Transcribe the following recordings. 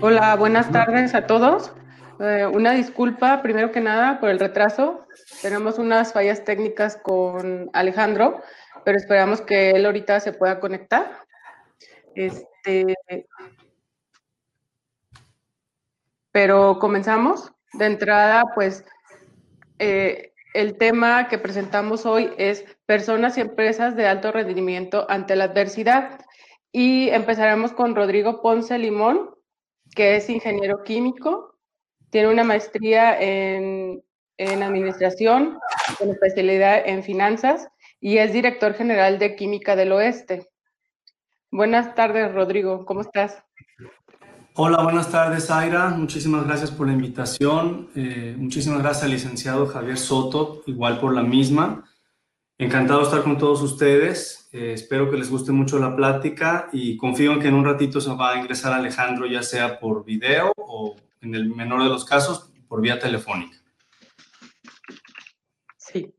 Hola, buenas tardes a todos. Eh, una disculpa, primero que nada, por el retraso. Tenemos unas fallas técnicas con Alejandro, pero esperamos que él ahorita se pueda conectar. Este, pero comenzamos. De entrada, pues eh, el tema que presentamos hoy es personas y empresas de alto rendimiento ante la adversidad. Y empezaremos con Rodrigo Ponce Limón, que es ingeniero químico, tiene una maestría en, en administración, con especialidad en finanzas y es director general de Química del Oeste. Buenas tardes, Rodrigo, ¿cómo estás? Hola, buenas tardes, Aira. Muchísimas gracias por la invitación. Eh, muchísimas gracias al licenciado Javier Soto, igual por la misma. Encantado de estar con todos ustedes. Eh, espero que les guste mucho la plática y confío en que en un ratito se va a ingresar Alejandro, ya sea por video o, en el menor de los casos, por vía telefónica. Sí.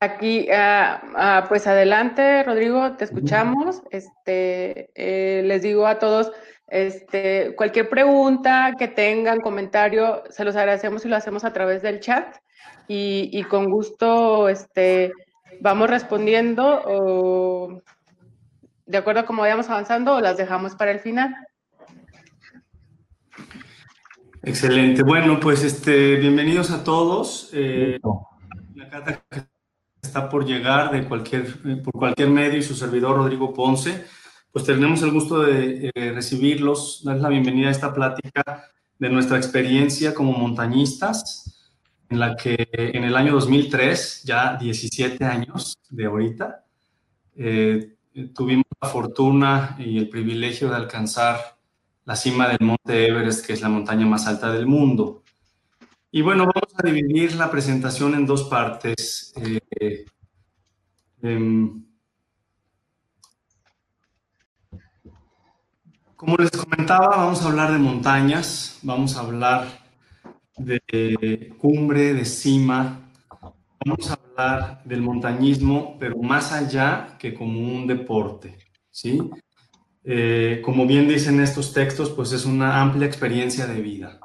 Aquí, ah, ah, pues adelante, Rodrigo, te escuchamos. Este, eh, les digo a todos, este, cualquier pregunta que tengan, comentario, se los agradecemos y lo hacemos a través del chat y, con gusto este, vamos respondiendo o de acuerdo a cómo vayamos avanzando o las dejamos para el final. Excelente. Bueno, pues este, bienvenidos a todos. Eh, la carta está por llegar de cualquier, por cualquier medio y su servidor Rodrigo Ponce. Pues tenemos el gusto de eh, recibirlos, darles la bienvenida a esta plática de nuestra experiencia como montañistas en la que en el año 2003, ya 17 años de ahorita, eh, tuvimos la fortuna y el privilegio de alcanzar la cima del monte Everest, que es la montaña más alta del mundo. Y bueno, vamos a dividir la presentación en dos partes. Eh, em, como les comentaba, vamos a hablar de montañas, vamos a hablar de cumbre, de cima. Vamos a hablar del montañismo, pero más allá que como un deporte, ¿sí? Eh, como bien dicen estos textos, pues es una amplia experiencia de vida.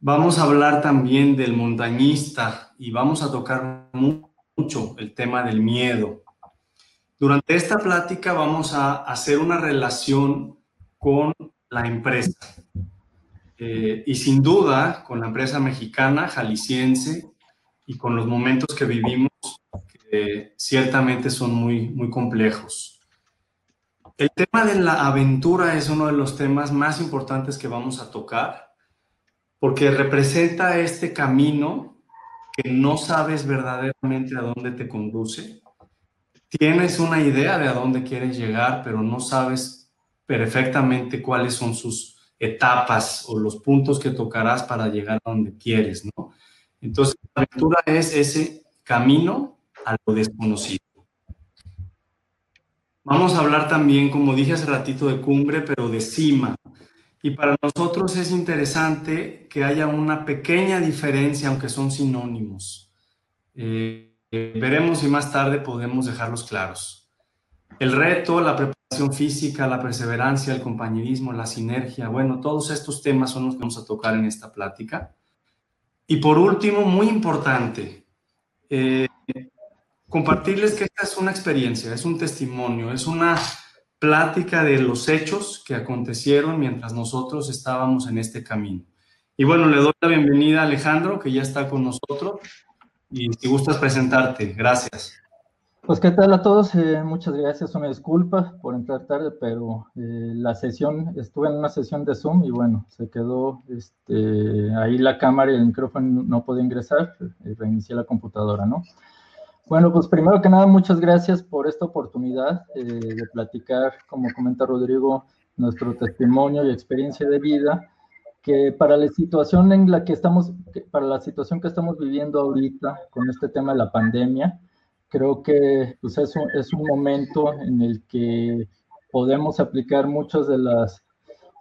Vamos a hablar también del montañista y vamos a tocar mucho el tema del miedo. Durante esta plática vamos a hacer una relación con la empresa. Eh, y sin duda con la empresa mexicana, jalisciense, y con los momentos que vivimos, que ciertamente son muy, muy complejos. El tema de la aventura es uno de los temas más importantes que vamos a tocar, porque representa este camino que no sabes verdaderamente a dónde te conduce. Tienes una idea de a dónde quieres llegar, pero no sabes perfectamente cuáles son sus etapas o los puntos que tocarás para llegar a donde quieres, ¿no? Entonces, la aventura es ese camino a lo desconocido. Vamos a hablar también, como dije hace ratito, de cumbre, pero de cima. Y para nosotros es interesante que haya una pequeña diferencia, aunque son sinónimos. Eh, veremos si más tarde podemos dejarlos claros. El reto, la preparación física, la perseverancia, el compañerismo, la sinergia. Bueno, todos estos temas son los que vamos a tocar en esta plática. Y por último, muy importante, eh, compartirles que esta es una experiencia, es un testimonio, es una plática de los hechos que acontecieron mientras nosotros estábamos en este camino. Y bueno, le doy la bienvenida a Alejandro, que ya está con nosotros, y si gustas presentarte, gracias. Pues qué tal a todos, eh, muchas gracias, una disculpa por entrar tarde, pero eh, la sesión, estuve en una sesión de Zoom y bueno, se quedó este, ahí la cámara y el micrófono no podía ingresar, y reinicié la computadora, ¿no? Bueno, pues primero que nada, muchas gracias por esta oportunidad eh, de platicar, como comenta Rodrigo, nuestro testimonio y experiencia de vida, que para la situación en la que estamos, para la situación que estamos viviendo ahorita con este tema de la pandemia, creo que pues, es, un, es un momento en el que podemos aplicar muchas de las,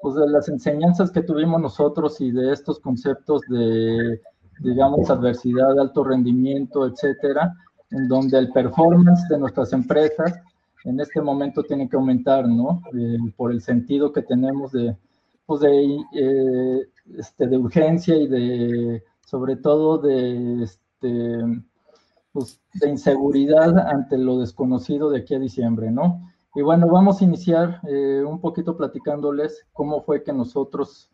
pues, de las enseñanzas que tuvimos nosotros y de estos conceptos de, digamos, adversidad, alto rendimiento, etcétera, en donde el performance de nuestras empresas en este momento tiene que aumentar, ¿no? Eh, por el sentido que tenemos de, pues de, eh, este, de urgencia y de, sobre todo, de, este, pues, de inseguridad ante lo desconocido de aquí a diciembre, ¿no? Y bueno, vamos a iniciar eh, un poquito platicándoles cómo fue que nosotros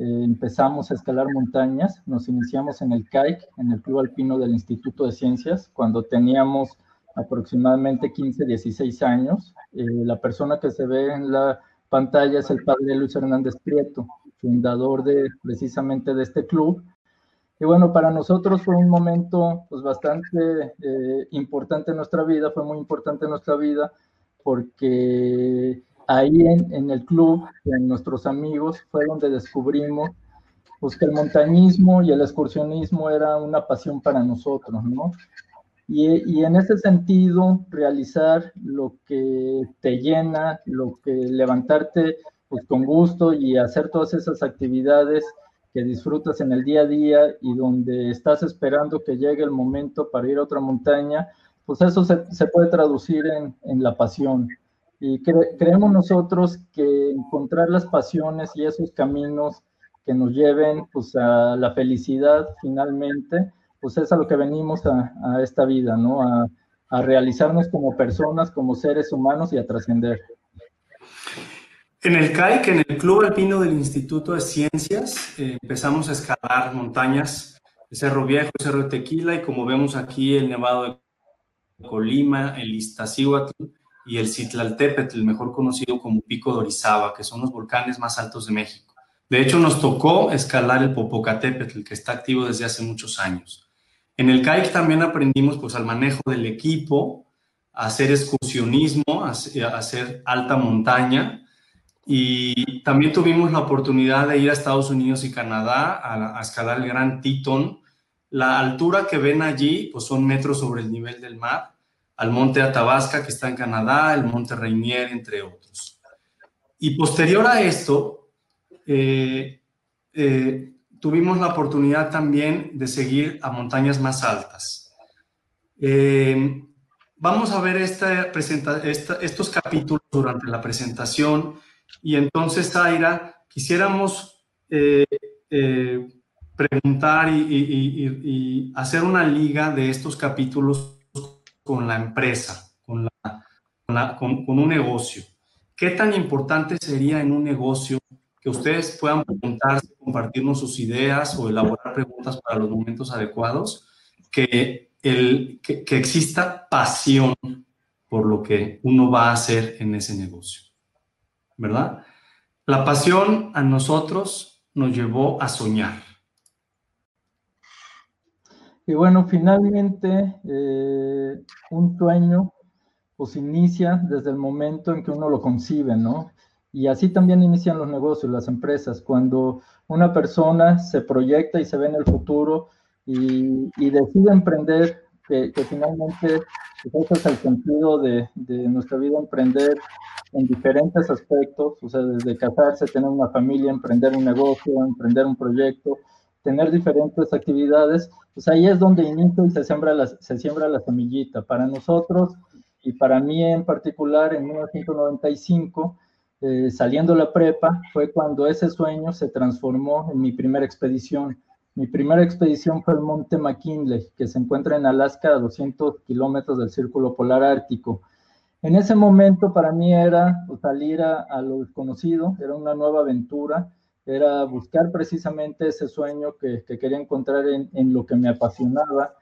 empezamos a escalar montañas. Nos iniciamos en el CAIC, en el Club Alpino del Instituto de Ciencias, cuando teníamos aproximadamente 15, 16 años. Eh, la persona que se ve en la pantalla es el padre Luis Hernández Prieto, fundador de precisamente de este club. Y bueno, para nosotros fue un momento pues bastante eh, importante en nuestra vida, fue muy importante en nuestra vida porque ahí en, en, el club, en nuestros amigos, fue donde descubrimos pues, que el montañismo y el excursionismo era una pasión para nosotros, ¿no? Y, en ese sentido, realizar lo que te llena, lo que levantarte pues, con gusto y hacer todas esas actividades que disfrutas en el día a día y donde estás esperando que llegue el momento para ir a otra montaña, pues eso se, se puede traducir en, en, la pasión. Y creemos nosotros que encontrar las pasiones y esos caminos que nos lleven pues, a la felicidad finalmente, pues es a lo que venimos a, esta vida, ¿no? A, realizarnos como personas, como seres humanos y a trascender. En el CAIC, en el Club Alpino del Instituto de Ciencias, eh, empezamos a escalar montañas, el Cerro Viejo, el Cerro de Tequila, y como vemos aquí, el Nevado de Colima, el Iztaccíhuatl y el Citlaltépetl, mejor conocido como Pico de Orizaba, que son los volcanes más altos de México. De hecho, nos tocó escalar el Popocatépetl, que está activo desde hace muchos años. En el CAIC también aprendimos pues al manejo del equipo, a hacer excursionismo, a, hacer alta montaña y también tuvimos la oportunidad de ir a Estados Unidos y Canadá a, escalar el Gran Teton. La altura que ven allí pues son metros sobre el nivel del mar, al monte Athabasca que está en Canadá, el monte Rainier, entre otros. Y posterior a esto, eh, eh, tuvimos la oportunidad también de seguir a montañas más altas. Eh, vamos a ver esta, estos capítulos durante la presentación y entonces, Zaira, quisiéramos eh, eh, preguntar y, hacer una liga de estos capítulos con la empresa, con, un negocio. ¿Qué tan importante sería en un negocio que ustedes puedan preguntarse, compartirnos sus ideas o elaborar preguntas para los momentos adecuados, que, el, que, exista pasión por lo que uno va a hacer en ese negocio, ¿verdad? La pasión a nosotros nos llevó a soñar. Y bueno, finalmente, eh, un sueño pues inicia desde el momento en que uno lo concibe, ¿no? Y así también inician los negocios, las empresas, cuando una persona se proyecta y se ve en el futuro y, decide emprender, que, finalmente pues, ese es el sentido de, de, nuestra vida, emprender en diferentes aspectos, o sea, desde casarse, tener una familia, emprender un negocio, emprender un proyecto, tener diferentes actividades, pues ahí es donde inicio y se siembra la, se siembra la semillita. Para nosotros y para mí en particular, en 1995, eh, saliendo la prepa, fue cuando ese sueño se transformó en mi primera expedición. Mi primera expedición fue el Monte McKinley, que se encuentra en Alaska a 200 kilómetros del Círculo Polar Ártico. En ese momento para mí era salir a, lo desconocido, era una nueva aventura, era buscar precisamente ese sueño que, quería encontrar en, lo que me apasionaba.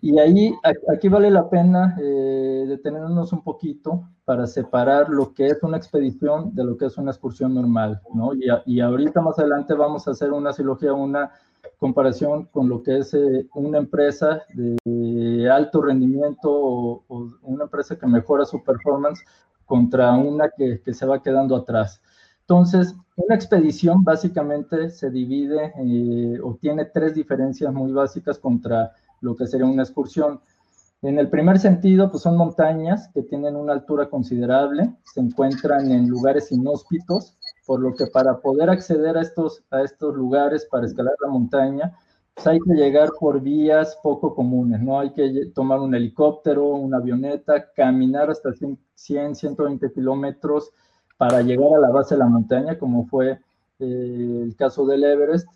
Y ahí, aquí vale la pena eh, detenernos un poquito para separar lo que es una expedición de lo que es una excursión normal, ¿no? Y, ahorita más adelante vamos a hacer una silogía, una comparación con lo que es eh, una empresa de alto rendimiento o, una empresa que mejora su performance contra una que, se va quedando atrás. Entonces, una expedición básicamente se divide eh, o tiene tres diferencias muy básicas contra lo que sería una excursión. En el primer sentido, pues son montañas que tienen una altura considerable, se encuentran en lugares inhóspitos, por lo que para poder acceder a estos, a estos lugares, para escalar la montaña, pues hay que llegar por vías poco comunes, ¿no? Hay que tomar un helicóptero, una avioneta, caminar hasta 100, 120 kilómetros para llegar a la base de la montaña, como fue eh, el caso del Everest.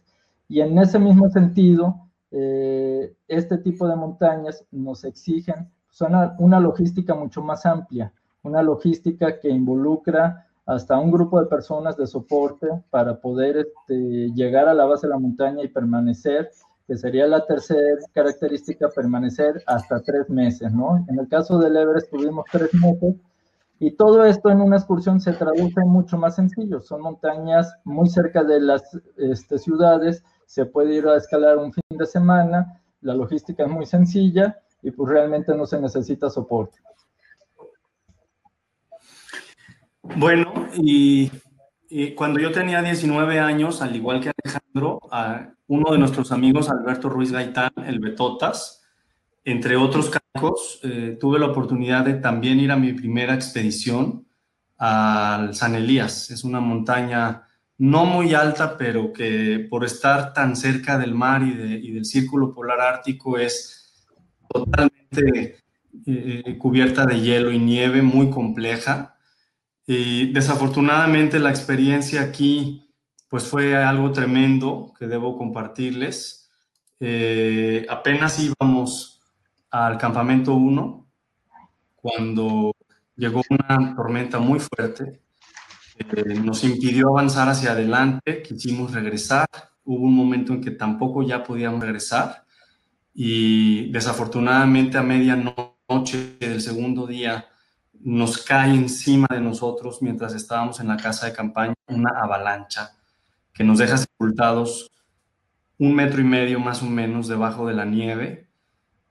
Y en ese mismo sentido, eh, este tipo de montañas nos exigen una, una logística mucho más amplia, una logística que involucra hasta un grupo de personas de soporte para poder este, llegar a la base de la montaña y permanecer, que sería la tercera característica, permanecer hasta tres meses, ¿no? En el caso del Everest tuvimos tres meses y todo esto en una excursión se traduce en mucho más sencillo. Son montañas muy cerca de las este, ciudades, se puede ir a escalar un fin de semana, la logística es muy sencilla y pues realmente no se necesita soporte. Bueno, y, cuando yo tenía 19 años, al igual que Alejandro, uno de nuestros amigos, Alberto Ruiz Gaitán, el Betotas, entre otros cargos, eh, tuve la oportunidad de también ir a mi primera expedición al San Elías. Es una montaña no muy alta, pero que por estar tan cerca del mar y, del círculo polar ártico es totalmente eh, eh, cubierta de hielo y nieve, muy compleja. Y desafortunadamente la experiencia aquí pues fue algo tremendo que debo compartirles. Eh, apenas íbamos al campamento 1 cuando llegó una tormenta muy fuerte. Eh, nos impidió avanzar hacia adelante, quisimos regresar. Hubo un momento en que tampoco ya podíamos regresar y desafortunadamente a medianoche del segundo día nos cae encima de nosotros mientras estábamos en la casa de campaña una avalancha que nos deja sepultados un metro y medio más o menos debajo de la nieve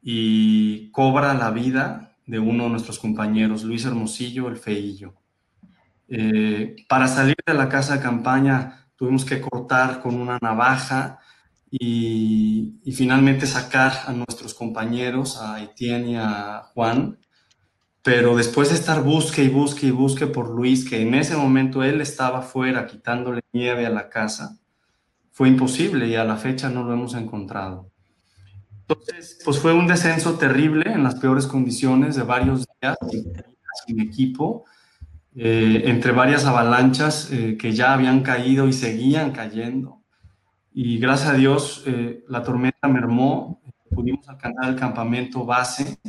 y cobra la vida de uno de nuestros compañeros, Luis Hermosillo, el feillo. Eh, para salir de la casa de campaña tuvimos que cortar con una navaja y, y finalmente sacar a nuestros compañeros, a Etienne y a Juan, pero después de estar busque y busque y busque por Luis, que en ese momento él estaba fuera quitándole nieve a la casa, fue imposible y a la fecha no lo hemos encontrado. Entonces, pues fue un descenso terrible en las peores condiciones de varios días sin equipo, eh, entre varias avalanchas eh, que ya habían caído y seguían cayendo. Y gracias a Dios eh, la tormenta mermó, pudimos alcanzar el campamento base,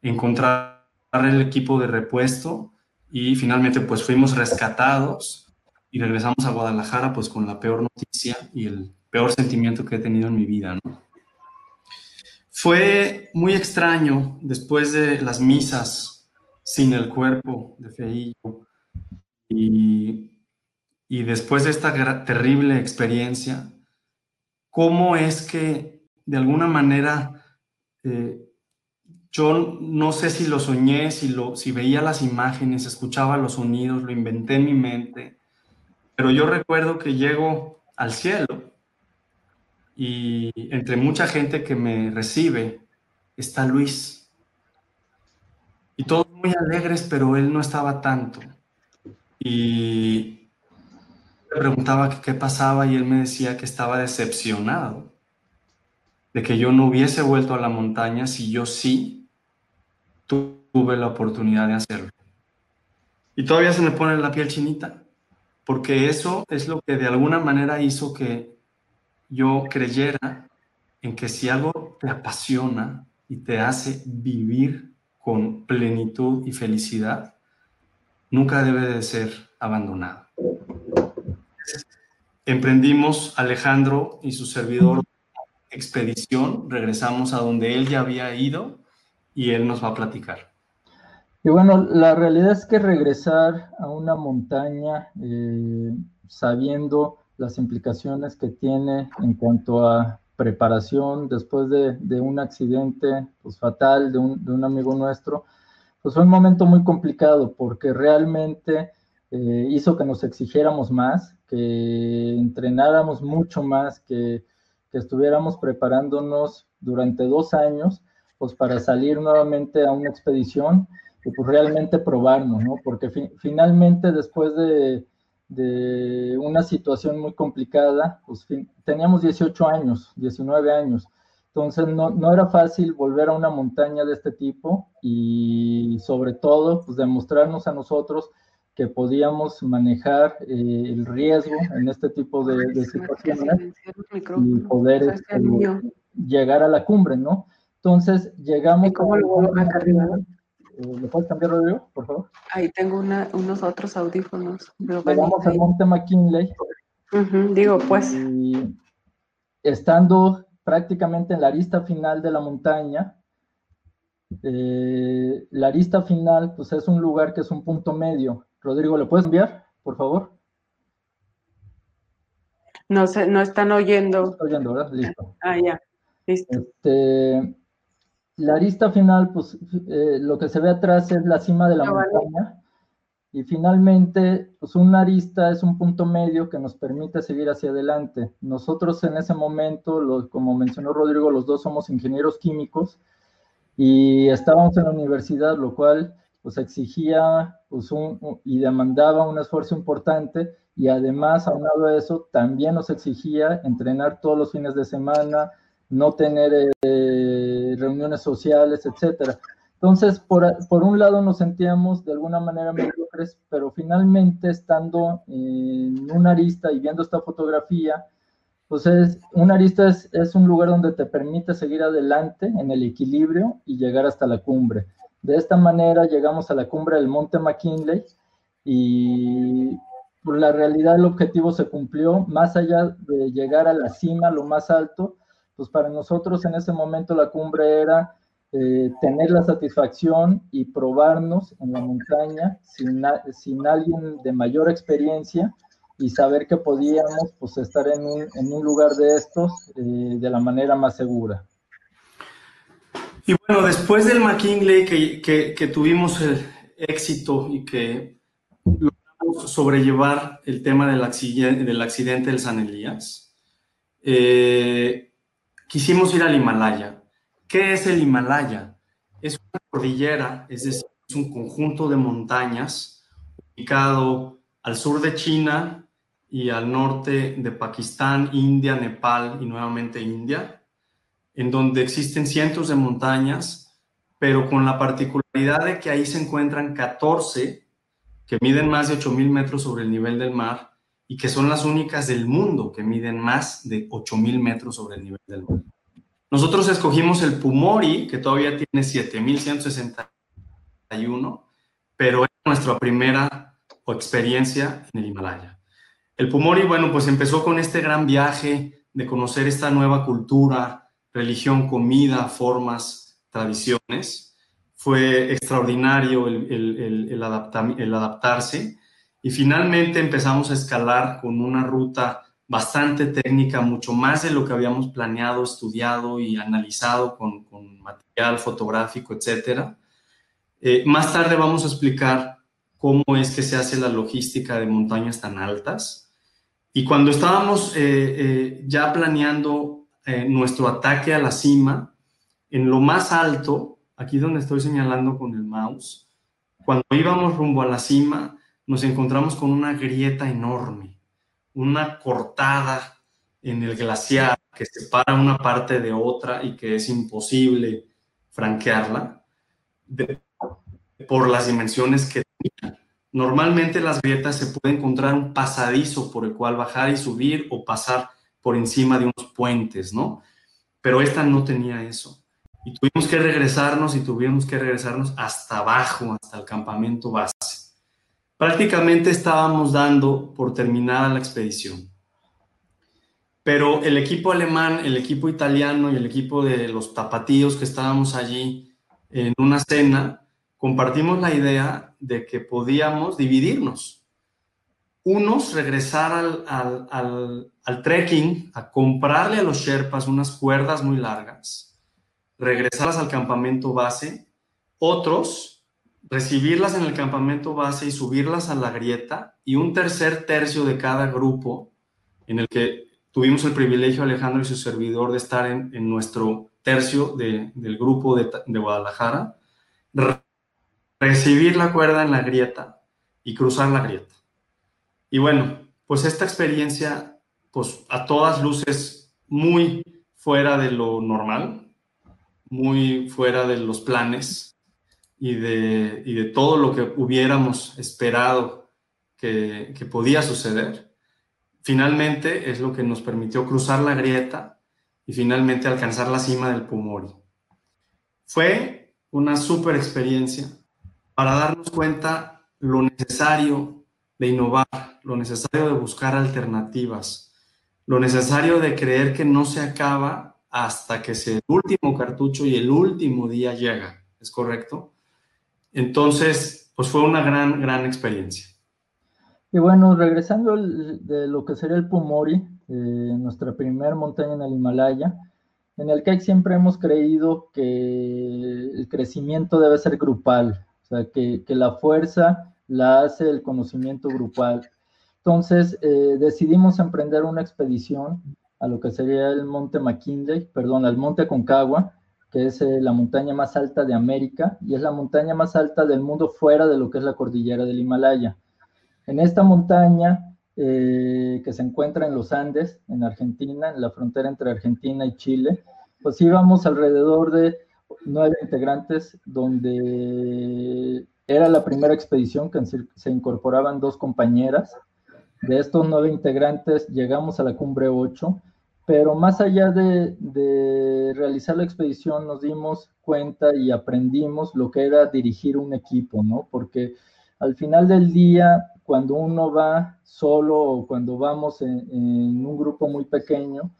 encontrar el equipo de repuesto y finalmente pues fuimos rescatados y regresamos a Guadalajara pues con la peor noticia y el peor sentimiento que he tenido en mi vida, Fue muy extraño después de las misas sin el cuerpo de Feillo y, y después de esta terrible experiencia, cómo es que de alguna manera eh, yo no sé si lo soñé, si, veía las imágenes, escuchaba los sonidos, lo inventé en mi mente, pero yo recuerdo que llego al cielo y entre mucha gente que me recibe está Luis. Y todos muy alegres, pero él no estaba tanto. Y le preguntaba qué pasaba y él me decía que estaba decepcionado de que yo no hubiese vuelto a la montaña si yo sí tuve la oportunidad de hacerlo. Y todavía se me pone la piel chinita, porque eso es lo que de alguna manera hizo que yo creyera en que si algo te apasiona y te hace vivir con plenitud y felicidad, nunca debe de ser abandonado. Emprendimos Alejandro y su servidor expedición, regresamos a donde él ya había ido y él nos va a platicar. Y bueno, la realidad es que regresar a una montaña eh, sabiendo las implicaciones que tiene en cuanto a preparación después de, un accidente pues, fatal de un, amigo nuestro, pues fue un momento muy complicado porque realmente eh, hizo que nos exigiéramos más, que entrenáramos mucho más, que estuviéramos preparándonos durante dos años pues para salir nuevamente a una expedición y pues realmente probarnos, ¿no? Porque finalmente después de, de una situación muy complicada, pues teníamos 18 años, 19 años, entonces no, no, era fácil volver a una montaña de este tipo y sobre todo pues demostrarnos a nosotros que podíamos manejar eh, el riesgo en este tipo de, situaciones y poder este, llegar a la cumbre, ¿no? Entonces llegamos... cómo lo voy a eh, ¿Le puedes cambiar, Rodrigo, por favor? Ahí tengo unos otros audífonos. Llegamos al monte McKinley. digo, pues. Y estando prácticamente en la arista final de la montaña, eh, la arista final, pues es un lugar que es un punto medio. Rodrigo, ¿le puedes enviar, por favor? No sé, no están oyendo. Estoy oyendo, ¿verdad? Listo. Ah, ya, listo. Este, la arista final, pues eh, lo que se ve atrás es la cima de la montaña. Y finalmente, pues una arista es un punto medio que nos permite seguir hacia adelante. Nosotros en ese momento, como mencionó Rodrigo, los dos somos ingenieros químicos y estábamos en la universidad, lo cual pues exigía pues, un, y demandaba un esfuerzo importante y además, aunado a eso, también nos exigía entrenar todos los fines de semana, no tener eh, reuniones sociales, etcétera. Entonces, por, un lado nos sentíamos de alguna manera mediocres, pero finalmente estando en una arista y viendo esta fotografía, pues es, una arista es, es, un lugar donde te permite seguir adelante en el equilibrio y llegar hasta la cumbre. De esta manera llegamos a la cumbre del Monte McKinley y por la realidad el objetivo se cumplió, más allá de llegar a la cima, lo más alto, pues para nosotros en ese momento la cumbre era eh, tener la satisfacción y probarnos en la montaña sin, sin, alguien de mayor experiencia y saber que podíamos pues, estar en un, en un lugar de estos eh, de la manera más segura. Y bueno, después del McKinley que, que, que tuvimos el éxito y que logramos sobrellevar el tema del accidente del, accidente del San Elías, eh, quisimos ir al Himalaya. ¿Qué es el Himalaya? Es una cordillera, es decir, es un conjunto de montañas ubicado al sur de China y al norte de Pakistán, India, Nepal y nuevamente India, en donde existen cientos de montañas, pero con la particularidad de que ahí se encuentran 14 que miden más de 8.000 metros sobre el nivel del mar y que son las únicas del mundo que miden más de 8.000 metros sobre el nivel del mar. Nosotros escogimos el Pumori, que todavía tiene 7.161, pero es nuestra primera experiencia en el Himalaya. El Pumori, bueno, pues empezó con este gran viaje de conocer esta nueva cultura, religión, comida, formas, tradiciones. Fue extraordinario el, adaptarse y finalmente empezamos a escalar con una ruta bastante técnica, mucho más de lo que habíamos planeado, estudiado y analizado con, material fotográfico, etc. Eh, más tarde vamos a explicar cómo es que se hace la logística de montañas tan altas. Y cuando estábamos eh, eh, ya planeando nuestro ataque a la cima, en lo más alto, aquí donde estoy señalando con el mouse, cuando íbamos rumbo a la cima, nos encontramos con una grieta enorme una cortada en el glaciar que separa una parte de otra y que es imposible franquearla por las dimensiones que tenía. Normalmente las grietas se puede encontrar un pasadizo por el cual bajar y subir o pasar por encima de unos puentes, ¿no? Pero esta no tenía eso. Y tuvimos que regresarnos y tuvimos que regresarnos hasta abajo, hasta el campamento base prácticamente estábamos dando por terminada la expedición. Pero el equipo alemán, el equipo italiano y el equipo de los tapatíos que estábamos allí en una cena, compartimos la idea de que podíamos dividirnos. Unos regresar al, al trekking, a comprarle a los Sherpas unas cuerdas muy largas, regresarlas al campamento base. Otros recibirlas en el campamento base y subirlas a la grieta, y un tercer tercio de cada grupo, en el que tuvimos el privilegio, Alejandro y su servidor, de estar en, nuestro tercio del grupo de, de Guadalajara, recibir la cuerda en la grieta y cruzar la grieta. Y bueno, pues esta experiencia, pues a todas luces, muy fuera de lo normal, muy fuera de los planes y de, y de todo lo que hubiéramos esperado que, que podía suceder, finalmente es lo que nos permitió cruzar la grieta y finalmente alcanzar la cima del Pumori. Fue una super experiencia para darnos cuenta lo necesario de innovar, lo necesario de buscar alternativas, lo necesario de creer que no se acaba hasta que el último cartucho y el último día llega, ¿es correcto? Entonces, pues fue una gran, gran experiencia. Y bueno, regresando de lo que sería el Pumori, eh, nuestra primera montaña en el Himalaya, en el que siempre hemos creído que el crecimiento debe ser grupal, o sea, que, que la fuerza la hace el conocimiento grupal. Entonces, eh, decidimos emprender una expedición a lo que sería el Monte McKinley, perdón, al Monte Concagua, que es eh, la montaña más alta de América y es la montaña más alta del mundo fuera de lo que es la cordillera del Himalaya. En esta montaña, eh, que se encuentra en los Andes, en Argentina, en la frontera entre Argentina y Chile, pues íbamos alrededor de nueve integrantes, donde era la primera expedición que se incorporaban dos compañeras. De estos nueve integrantes llegamos a la cumbre 8, pero más allá de, realizar la expedición nos dimos cuenta y aprendimos lo que era dirigir un equipo, ¿no? Porque al final del día cuando uno va solo o cuando vamos en, un grupo muy pequeño,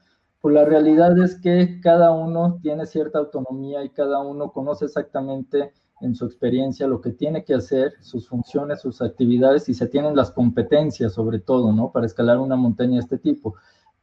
pues la realidad es que cada uno tiene cierta autonomía y cada uno conoce exactamente en su experiencia lo que tiene que hacer, sus funciones, sus actividades y se tienen las competencias sobre todo, ¿no? Para escalar una montaña de este tipo.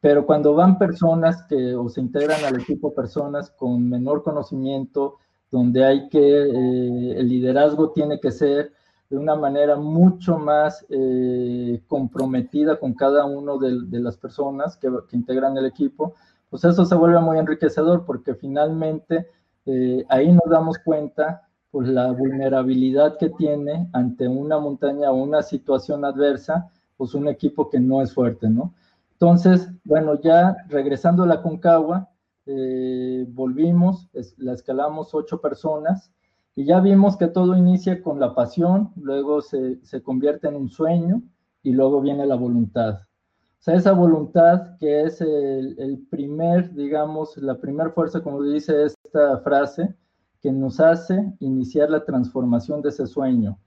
Pero cuando van personas que o se integran al equipo personas con menor conocimiento, donde hay que, eh, el liderazgo tiene que ser de una manera mucho más eh, comprometida con cada uno de, las personas que, integran el equipo, pues eso se vuelve muy enriquecedor porque finalmente eh, ahí nos damos cuenta pues la vulnerabilidad que tiene ante una montaña o una situación adversa, pues un equipo que no es fuerte, ¿no? Entonces, bueno, ya regresando a la Concagua, eh, volvimos, la escalamos ocho personas, y ya vimos que todo inicia con la pasión, luego se, se convierte en un sueño y luego viene la voluntad. O sea, esa voluntad que es el, el primer, digamos, la primera fuerza, como dice esta frase, que nos hace iniciar la transformación de ese sueño.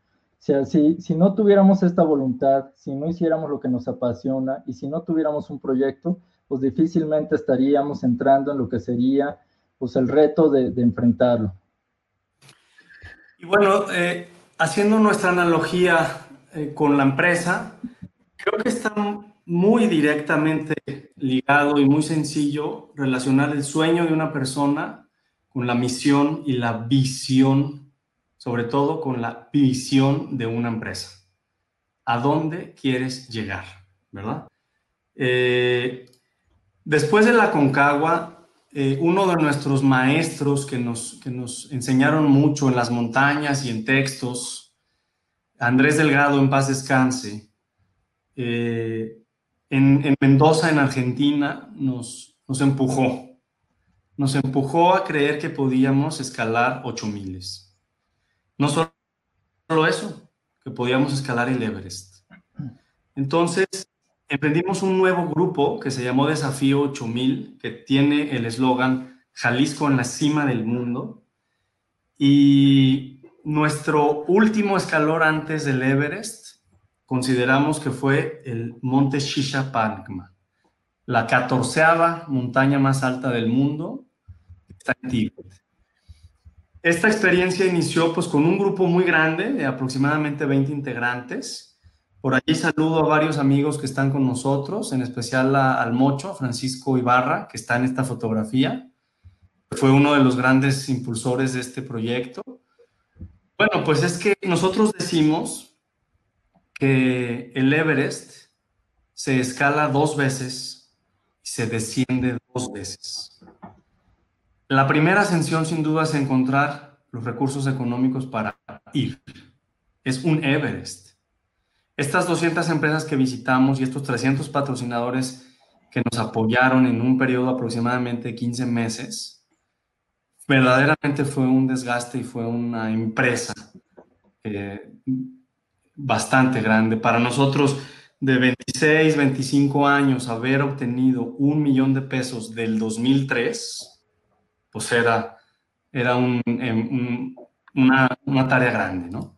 O sea, si, no tuviéramos esta voluntad, si no hiciéramos lo que nos apasiona y si no tuviéramos un proyecto, pues difícilmente estaríamos entrando en lo que sería pues el reto de, de enfrentarlo. Y bueno, eh, haciendo nuestra analogía eh, con la empresa, creo que está muy directamente ligado y muy sencillo relacionar el sueño de una persona con la misión y la visión, sobre todo con la visión de una empresa. ¿A dónde quieres llegar? ¿Verdad? Eh, después de la Concagua, eh, uno de nuestros maestros que nos, que nos enseñaron mucho en las montañas y en textos, Andrés Delgado, en paz descanse, eh, en, Mendoza, en Argentina, nos, nos empujó. Nos empujó a creer que podíamos escalar 8000. No solo eso, que podíamos escalar el Everest. Entonces, emprendimos un nuevo grupo que se llamó Desafío 8000, que tiene el eslogan Jalisco en la cima del mundo. Y nuestro último escalón antes del Everest consideramos que fue el Monte Shishapangma, la catorceava montaña más alta del mundo, está en Tíbet. Esta experiencia inició pues con un grupo muy grande de aproximadamente 20 integrantes por allí saludo a varios amigos que están con nosotros, en especial al Mocho, Francisco Ibarra, que está en esta fotografía. Fue uno de los grandes impulsores de este proyecto. Bueno, pues es que nosotros decimos que el Everest se escala dos veces y se desciende dos veces. La primera ascensión sin duda es encontrar los recursos económicos para ir. Es un Everest Estas 200 empresas que visitamos y estos 300 patrocinadores que nos apoyaron en un periodo aproximadamente de 15 meses, verdaderamente fue un desgaste y fue una empresa eh, bastante grande. Para nosotros, de 26, 25 años, haber obtenido un millón de pesos del 2003, pues era, era em, una, tarea grande, ¿no?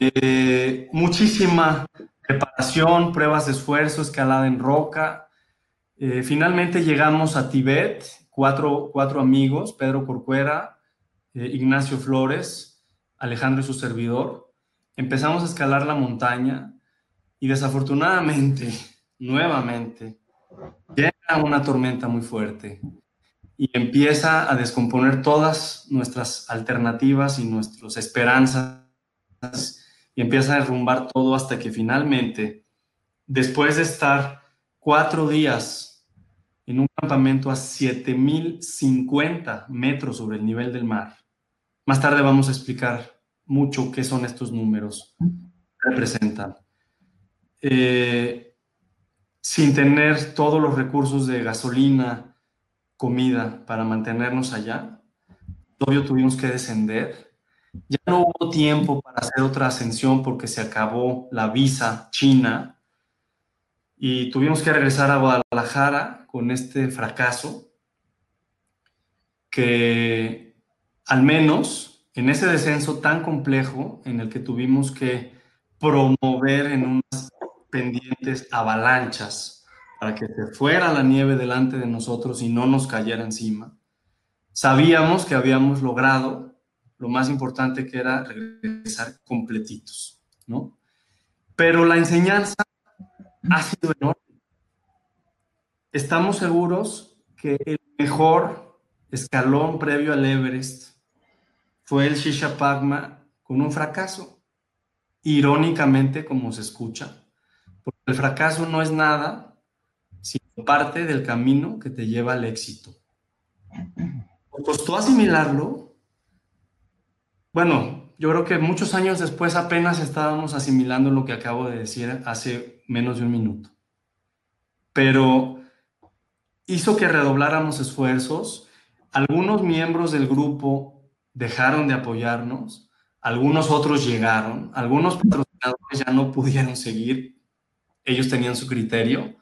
Eh, muchísima preparación, pruebas de esfuerzo, escalada en roca. Eh, finalmente llegamos a Tibet, cuatro, cuatro amigos, Pedro Corcuera, eh, Ignacio Flores, Alejandro y su servidor. Empezamos a escalar la montaña y desafortunadamente, nuevamente, llega una tormenta muy fuerte y empieza a descomponer todas nuestras alternativas y nuestras esperanzas y empieza a derrumbar todo hasta que finalmente, después de estar cuatro días en un campamento a 7050 metros sobre el nivel del mar, más tarde vamos a explicar mucho qué son estos números, representan. Eh, sin tener todos los recursos de gasolina, comida para mantenernos allá, obvio tuvimos que descender. Ya no hubo tiempo para hacer otra ascensión porque se acabó la visa china. Y tuvimos que regresar a Guadalajara con este fracaso que al menos en ese descenso tan complejo en el que tuvimos que promover en unas pendientes avalanchas para que se fuera la nieve delante de nosotros y no nos cayera encima. Sabíamos que habíamos logrado lo más importante que era regresar completitos, ¿no? Pero la enseñanza ha sido enorme. Estamos seguros que el mejor escalón previo al Everest fue el Shisha Pagma con un fracaso. Irónicamente, como se escucha, porque el fracaso no es nada parte del camino que te lleva al éxito. costó asimilarlo, bueno, yo creo que muchos años después apenas estábamos asimilando lo que acabo de decir hace menos de un minuto. Pero hizo que redobláramos esfuerzos. Algunos miembros del grupo dejaron de apoyarnos, algunos otros llegaron, algunos patrocinadores ya no pudieron seguir, ellos tenían su criterio.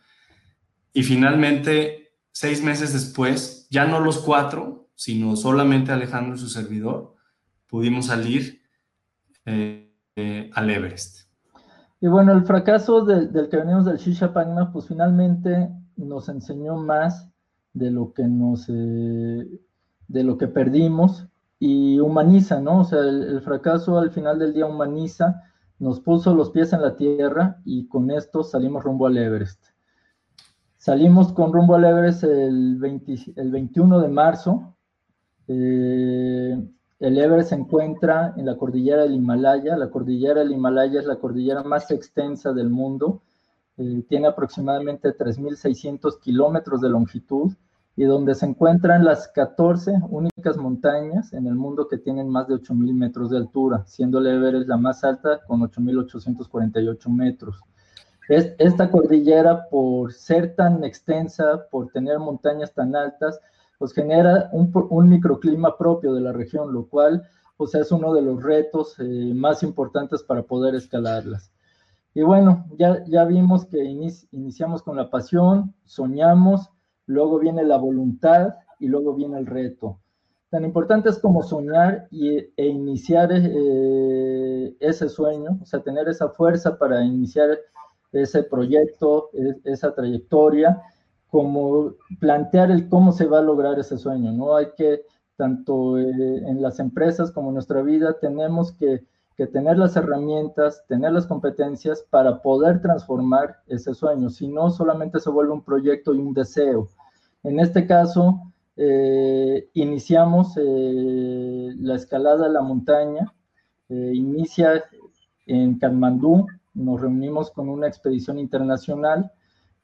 Y finalmente, seis meses después, ya no los cuatro, sino solamente Alejandro y su servidor, pudimos salir eh, al Everest. Y bueno, el fracaso del que venimos del Shisha pues finalmente nos enseñó más de lo que nos, eh, de lo que perdimos y humaniza, ¿no? O sea, el, fracaso al final del día humaniza, nos puso los pies en la tierra y con esto salimos rumbo al Everest. Salimos con rumbo al Everest el, el 21 de marzo. Eh, el Everest se encuentra en la cordillera del Himalaya. La cordillera del Himalaya es la cordillera más extensa del mundo. Eh, tiene aproximadamente 3.600 kilómetros de longitud y donde se encuentran las 14 únicas montañas en el mundo que tienen más de 8.000 metros de altura, siendo el Everest la más alta con 8.848 metros. Esta cordillera, por ser tan extensa, por tener montañas tan altas, pues genera un, microclima propio de la región, lo cual pues es uno de los retos eh, más importantes para poder escalarlas. Y bueno, ya, ya vimos que iniciamos con la pasión, soñamos, luego viene la voluntad y luego viene el reto. Tan importante es como soñar y, e iniciar eh, ese sueño, o sea, tener esa fuerza para iniciar ese proyecto, e, esa trayectoria como plantear el cómo se va a lograr ese sueño, ¿no? Hay que, tanto eh, en las empresas como en nuestra vida, tenemos que, tener las herramientas, tener las competencias para poder transformar ese sueño, si no solamente se vuelve un proyecto y un deseo. En este caso, eh, iniciamos eh, la escalada a la montaña, inicia en Katmandú, nos reunimos con una expedición internacional,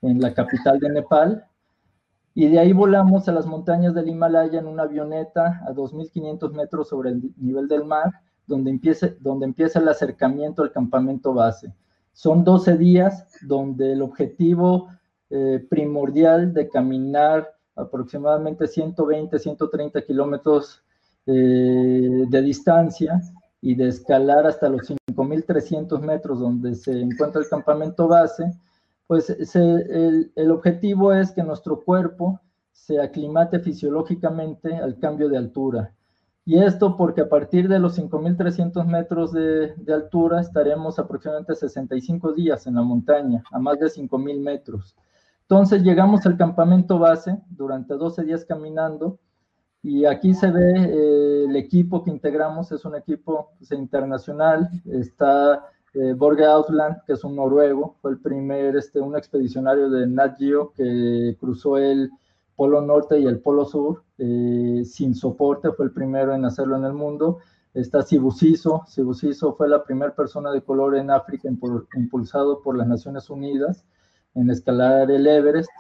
en la capital de Nepal. Y de ahí volamos a las montañas del Himalaya en una avioneta a 2.500 metros sobre el nivel del mar, donde empieza, donde empieza el acercamiento al campamento base. Son 12 días donde el objetivo eh, primordial de caminar aproximadamente 120, 130 kilómetros eh, de distancia y de escalar hasta los 5.300 metros donde se encuentra el campamento base, pues el, objetivo es que nuestro cuerpo se aclimate fisiológicamente al cambio de altura. Y esto porque a partir de los 5.300 metros de, altura estaremos aproximadamente 65 días en la montaña, a más de 5.000 metros. Entonces llegamos al campamento base durante 12 días caminando y aquí se ve eh, el equipo que integramos, es un equipo pues, internacional, está eh, Borge Outland, que es un noruego, fue el primer, este, un expedicionario de Nat Geo que cruzó el Polo Norte y el Polo Sur eh, sin soporte, fue el primero en hacerlo en el mundo. Está Sibusiso, Sibusiso fue la primera persona de color en África impulsado por las Naciones Unidas en escalar el Everest.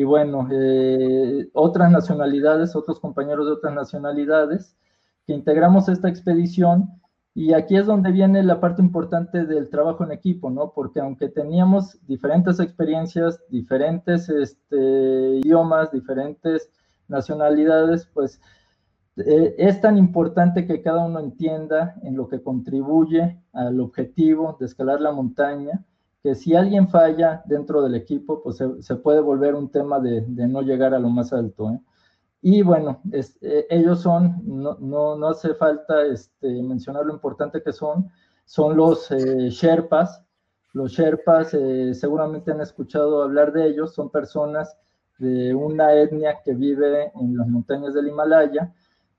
Y bueno, eh, otras nacionalidades, otros compañeros de otras nacionalidades, que integramos esta expedición. Y aquí es donde viene la parte importante del trabajo en equipo, ¿no? Porque aunque teníamos diferentes experiencias, diferentes este, idiomas, diferentes nacionalidades, pues eh, es tan importante que cada uno entienda en lo que contribuye al objetivo de escalar la montaña, que si alguien falla dentro del equipo, pues se, puede volver un tema de, no llegar a lo más alto. ¿eh? Y bueno, eh, ellos son, no, no, hace falta este, mencionar lo importante que son, son los eh, Sherpas. Los Sherpas seguramente han escuchado hablar de ellos, son personas de una etnia que vive en las montañas del Himalaya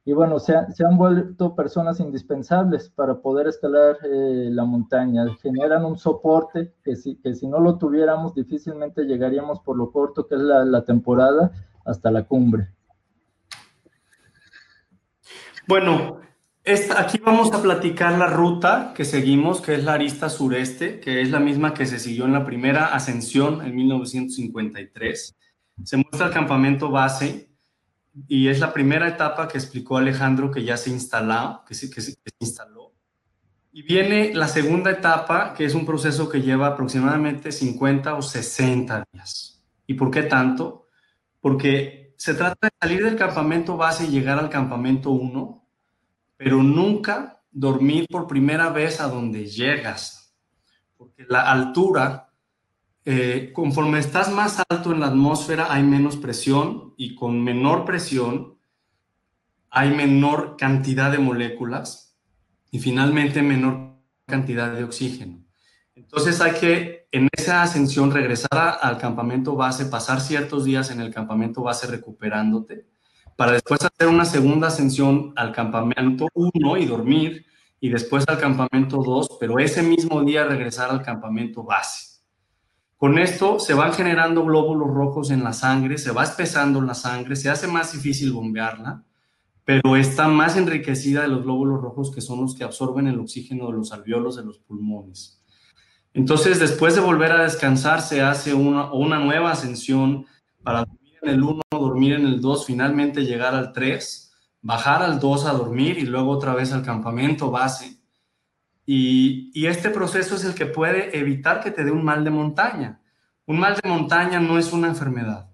y bueno, se, han vuelto personas indispensables para poder escalar eh, la montaña. Generan un soporte que si, que si no lo tuviéramos difícilmente llegaríamos por lo corto que es la, temporada hasta la cumbre. Bueno, esta, aquí vamos a platicar la ruta que seguimos, que es la arista sureste, que es la misma que se siguió en la primera ascensión en 1953. Se muestra el campamento base y es la primera etapa que explicó Alejandro que ya se instaló, que se, instaló. Y viene la segunda etapa, que es un proceso que lleva aproximadamente 50 o 60 días. ¿Y por qué tanto? Porque se trata de salir del campamento base y llegar al campamento 1, pero nunca dormir por primera vez a donde llegas. Porque la altura eh, conforme estás más alto en la atmósfera hay menos presión y con menor presión hay menor cantidad de moléculas y finalmente menor cantidad de oxígeno. Entonces hay que en esa ascensión regresar al campamento base, pasar ciertos días en el campamento base recuperándote, para después hacer una segunda ascensión al campamento 1 y dormir, y después al campamento 2, pero ese mismo día regresar al campamento base. Con esto se van generando glóbulos rojos en la sangre, se va espesando la sangre, se hace más difícil bombearla, pero está más enriquecida de los glóbulos rojos que son los que absorben el oxígeno de los alveolos de los pulmones. Entonces, después de volver a descansar, se hace una, una nueva ascensión para dormir en el 1, dormir en el 2, finalmente llegar al 3, bajar al 2 a dormir y luego otra vez al campamento base y, este proceso es el que puede evitar que te dé un mal de montaña. Un mal de montaña no es una enfermedad.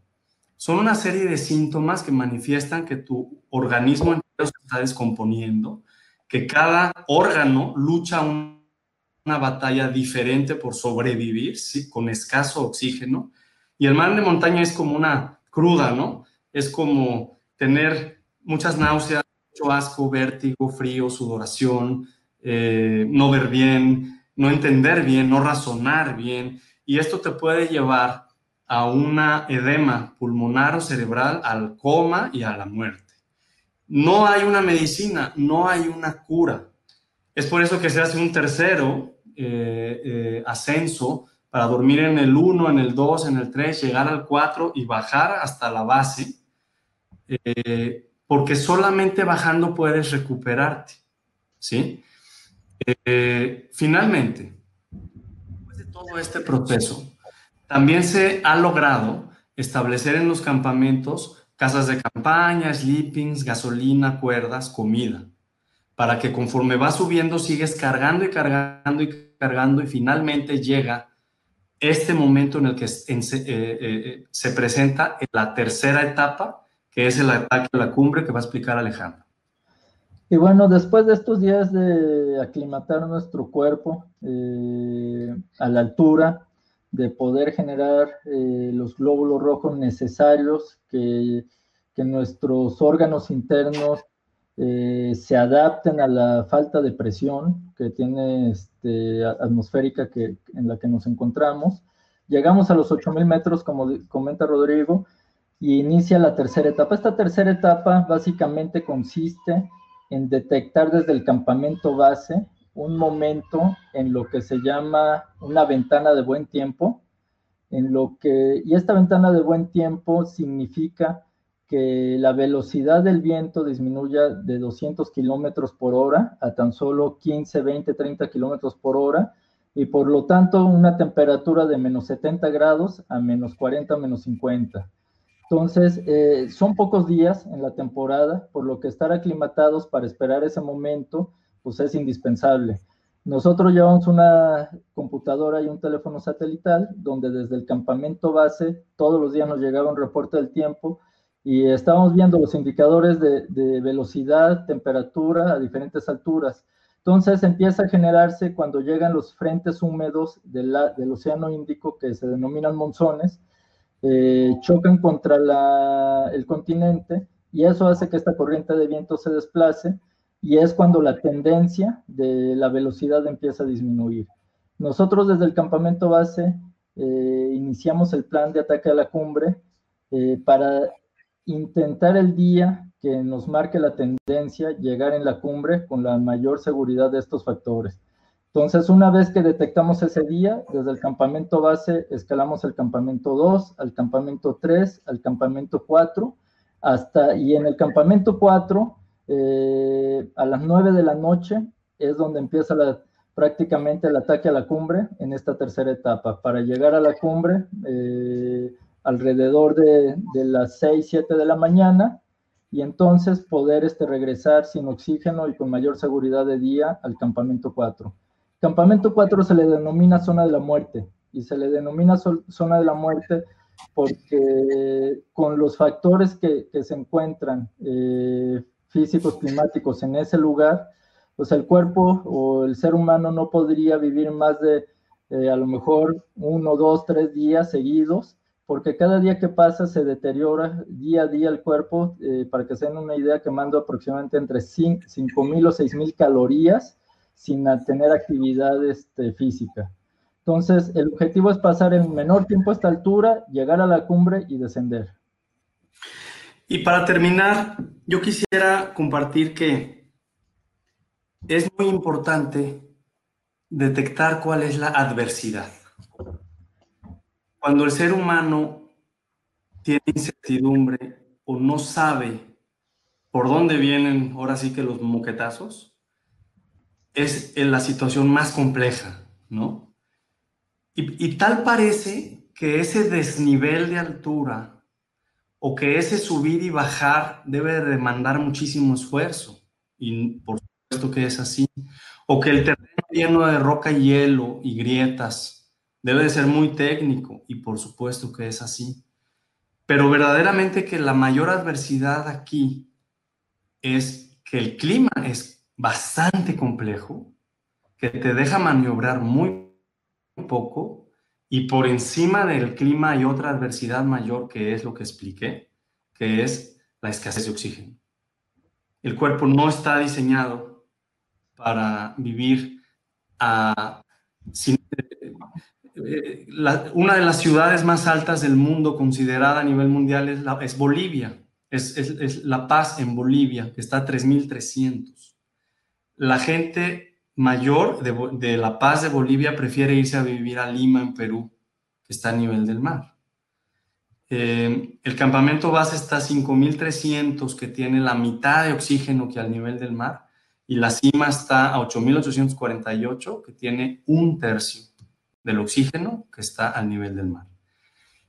Son una serie de síntomas que manifiestan que tu organismo está descomponiendo, que cada órgano lucha una batalla diferente por sobrevivir con escaso oxígeno. Y el mal de montaña es como una cruda, ¿no? Es como tener muchas náuseas, mucho asco, vértigo, frío, sudoración, eh, no ver bien, no entender bien, no razonar bien, y esto te puede llevar a una edema pulmonar o cerebral, al coma y a la muerte. No hay una medicina, no hay una cura. Es por eso que se hace un tercero eh, eh, ascenso para dormir en el 1, en el 2, en el 3, llegar al 4 y bajar hasta la base, porque solamente bajando puedes recuperarte, ¿sí? Eh, finalmente, después de todo este proceso, también se ha logrado establecer en los campamentos casas de campaña, sleepings, gasolina, cuerdas, comida. para que conforme va subiendo sigues cargando y cargando y cargando y finalmente llega este momento en el que se, eh, eh, se presenta la tercera etapa, que es el ataque a la cumbre que va a explicar Alejandro. Y bueno, después de estos días de aclimatar nuestro cuerpo eh, a la altura, de poder generar eh, los glóbulos rojos necesarios, que, que nuestros órganos internos eh, se adapten a la falta de presión que tiene este, atmosférica que, en la que nos encontramos. Llegamos a los 8.000 metros, como comenta Rodrigo, y inicia la tercera etapa. Esta tercera etapa básicamente consiste en detectar desde el campamento base un momento en lo que se llama una ventana de buen tiempo, en lo que, y esta ventana de buen tiempo significa que la velocidad del viento disminuya de 200 kilómetros por hora a tan solo 15, 20, 30 kilómetros por hora, y por lo tanto una temperatura de menos 70 grados a menos 40, menos 50. Entonces, eh, son pocos días en la temporada, por lo que estar aclimatados para esperar ese momento, pues es indispensable. Nosotros llevamos una computadora y un teléfono satelital, donde desde el campamento base todos los días nos llegaba un reporte del tiempo y estábamos viendo los indicadores de, velocidad, temperatura a diferentes alturas. Entonces empieza a generarse cuando llegan los frentes húmedos del Océano Índico, que se denominan monzones, eh, chocan contra el continente y eso hace que esta corriente de viento se desplace y es cuando la tendencia de la velocidad empieza a disminuir. Nosotros desde el campamento base eh, iniciamos el plan de ataque a la cumbre eh, para intentar el día que nos marque la tendencia llegar en la cumbre con la mayor seguridad de estos factores. Entonces, una vez que detectamos ese día, desde el campamento base escalamos el campamento 2, al campamento 3, al campamento 4, hasta, y en el campamento 4, eh, a las 9 de la noche, es donde empieza prácticamente el ataque a la cumbre en esta tercera etapa. Para llegar a la cumbre, eh, alrededor de, las 6, 7 de la mañana, y entonces poder este, regresar sin oxígeno y con mayor seguridad de día al campamento 4. Campamento 4 se le denomina zona de la muerte y se le denomina zona de la muerte porque con los factores que, se encuentran eh, físicos, climáticos en ese lugar, pues el cuerpo o el ser humano no podría vivir más de eh, a lo mejor uno, dos, tres días seguidos, porque cada día que pasa se deteriora día a día el cuerpo, eh, para que se den una idea, quemando aproximadamente entre 5.000 o 6.000 calorías sin tener actividad este, física. Entonces, el objetivo es pasar en menor tiempo a esta altura, llegar a la cumbre y descender. Y para terminar, yo quisiera compartir que es muy importante detectar cuál es la adversidad. Cuando el ser humano tiene incertidumbre o no sabe por dónde vienen ahora sí que los moquetazos, es la situación más compleja, ¿no? Y, tal parece que ese desnivel de altura o que ese subir y bajar debe demandar muchísimo esfuerzo, y por supuesto que es así, o que el terreno lleno de roca y hielo y grietas debe de ser muy técnico, y por supuesto que es así. Pero verdaderamente que la mayor adversidad aquí es que el clima es bastante complejo, que te deja maniobrar muy poco y por encima del clima hay otra adversidad mayor que es lo que expliqué, que es la escasez de oxígeno. El cuerpo no está diseñado para vivir a, eh, una de las ciudades más altas del mundo considerada a nivel mundial es, es Bolivia, es, es, La Paz en Bolivia, que está a 3.300 la gente mayor de, La Paz de Bolivia prefiere irse a vivir a Lima, en Perú, que está a nivel del mar. Eh, el campamento base está a 5.300, que tiene la mitad de oxígeno que al nivel del mar, y la cima está a 8.848, que tiene un tercio del oxígeno que está al nivel del mar.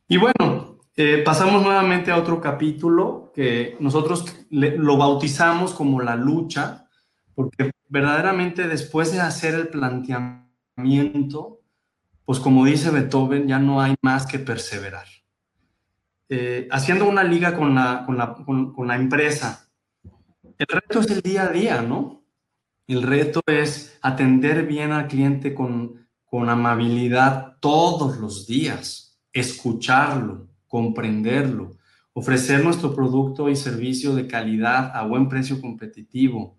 Y bueno, eh, pasamos nuevamente a otro capítulo que nosotros lo bautizamos como la lucha porque verdaderamente después de hacer el planteamiento, pues como dice Beethoven, ya no hay más que perseverar. Eh, haciendo una liga con la, con, la, con la empresa, el reto es el día a día, ¿no? El reto es atender bien al cliente con, con amabilidad todos los días, escucharlo, comprenderlo, ofrecer nuestro producto y servicio de calidad a buen precio competitivo,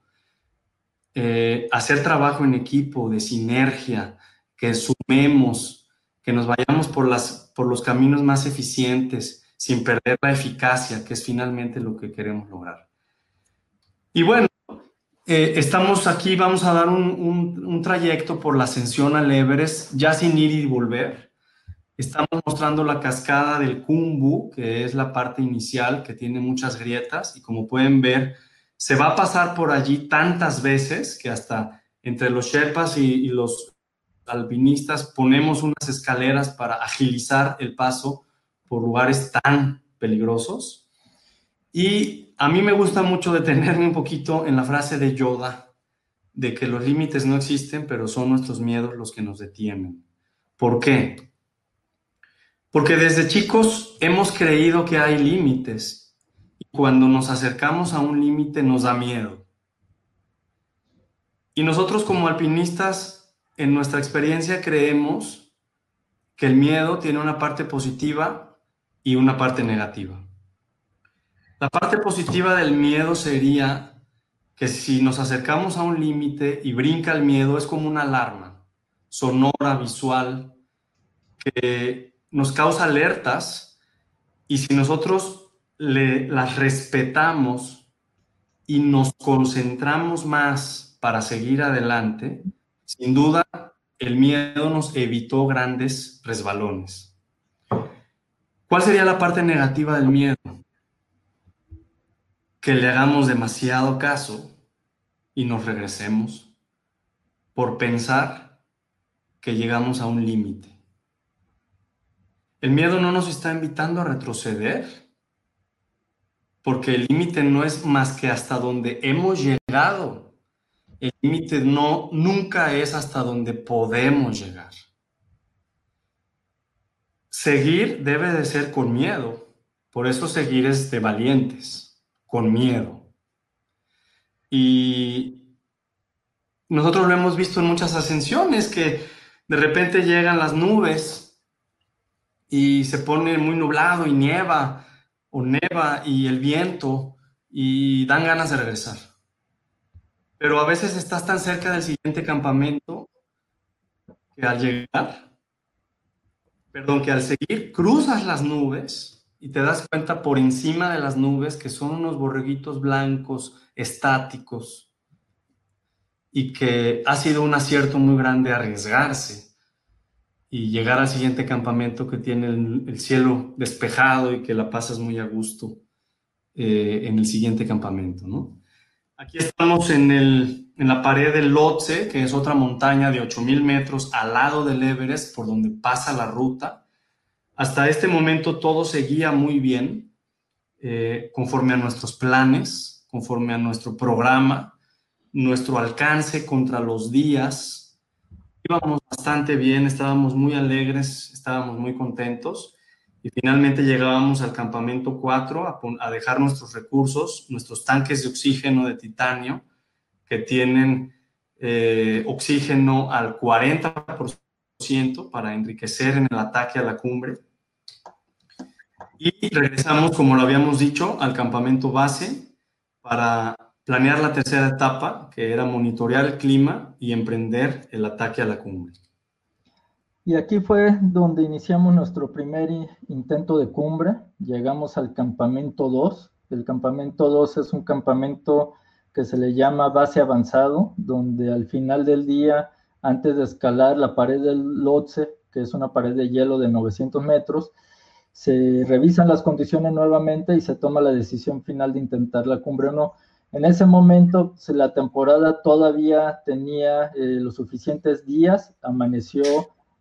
eh, hacer trabajo en equipo, de sinergia, que sumemos, que nos vayamos por, las, por los caminos más eficientes, sin perder la eficacia, que es finalmente lo que queremos lograr. Y bueno, eh, estamos aquí, vamos a dar un, un, trayecto por la ascensión al Everest, ya sin ir y volver. Estamos mostrando la cascada del Kumbu, que es la parte inicial, que tiene muchas grietas, y como pueden ver, se va a pasar por allí tantas veces que hasta entre los Sherpas y, los alpinistas ponemos unas escaleras para agilizar el paso por lugares tan peligrosos. Y a mí me gusta mucho detenerme un poquito en la frase de Yoda, de que los límites no existen, pero son nuestros miedos los que nos detienen. ¿Por qué? Porque desde chicos hemos creído que hay límites cuando nos acercamos a un límite nos da miedo. Y nosotros como alpinistas, en nuestra experiencia, creemos que el miedo tiene una parte positiva y una parte negativa. La parte positiva del miedo sería que si nos acercamos a un límite y brinca el miedo, es como una alarma sonora, visual, que nos causa alertas y si nosotros las respetamos y nos concentramos más para seguir adelante, sin duda el miedo nos evitó grandes resbalones. ¿Cuál sería la parte negativa del miedo? Que le hagamos demasiado caso y nos regresemos por pensar que llegamos a un límite. El miedo no nos está invitando a retroceder, porque el límite no es más que hasta donde hemos llegado. El límite no nunca es hasta donde podemos llegar. Seguir debe de ser con miedo. Por eso seguir es de valientes, con miedo. Y nosotros lo hemos visto en muchas ascensiones que de repente llegan las nubes y se pone muy nublado y nieva o neva y el viento y dan ganas de regresar. Pero a veces estás tan cerca del siguiente campamento que al llegar, perdón, que al seguir cruzas las nubes y te das cuenta por encima de las nubes que son unos borreguitos blancos estáticos y que ha sido un acierto muy grande arriesgarse y llegar al siguiente campamento que tiene el, cielo despejado y que la pasas muy a gusto eh, en el siguiente campamento, ¿no? Aquí estamos en, el, en la pared del Lhotse, que es otra montaña de 8.000 metros al lado del Everest, por donde pasa la ruta. Hasta este momento todo seguía muy bien, eh, conforme a nuestros planes, conforme a nuestro programa, nuestro alcance contra los días, íbamos bastante bien, estábamos muy alegres, estábamos muy contentos y finalmente llegábamos al campamento 4 a, dejar nuestros recursos, nuestros tanques de oxígeno de titanio que tienen eh, oxígeno al 40% para enriquecer en el ataque a la cumbre. Y regresamos, como lo habíamos dicho, al campamento base para planear la tercera etapa, que era monitorear el clima y emprender el ataque a la cumbre. Y aquí fue donde iniciamos nuestro primer intento de cumbre. Llegamos al campamento 2. El campamento 2 es un campamento que se le llama base avanzado, donde al final del día, antes de escalar la pared del Lhotse, que es una pared de hielo de 900 metros, se revisan las condiciones nuevamente y se toma la decisión final de intentar la cumbre o no. En ese momento la temporada todavía tenía eh, los suficientes días, amaneció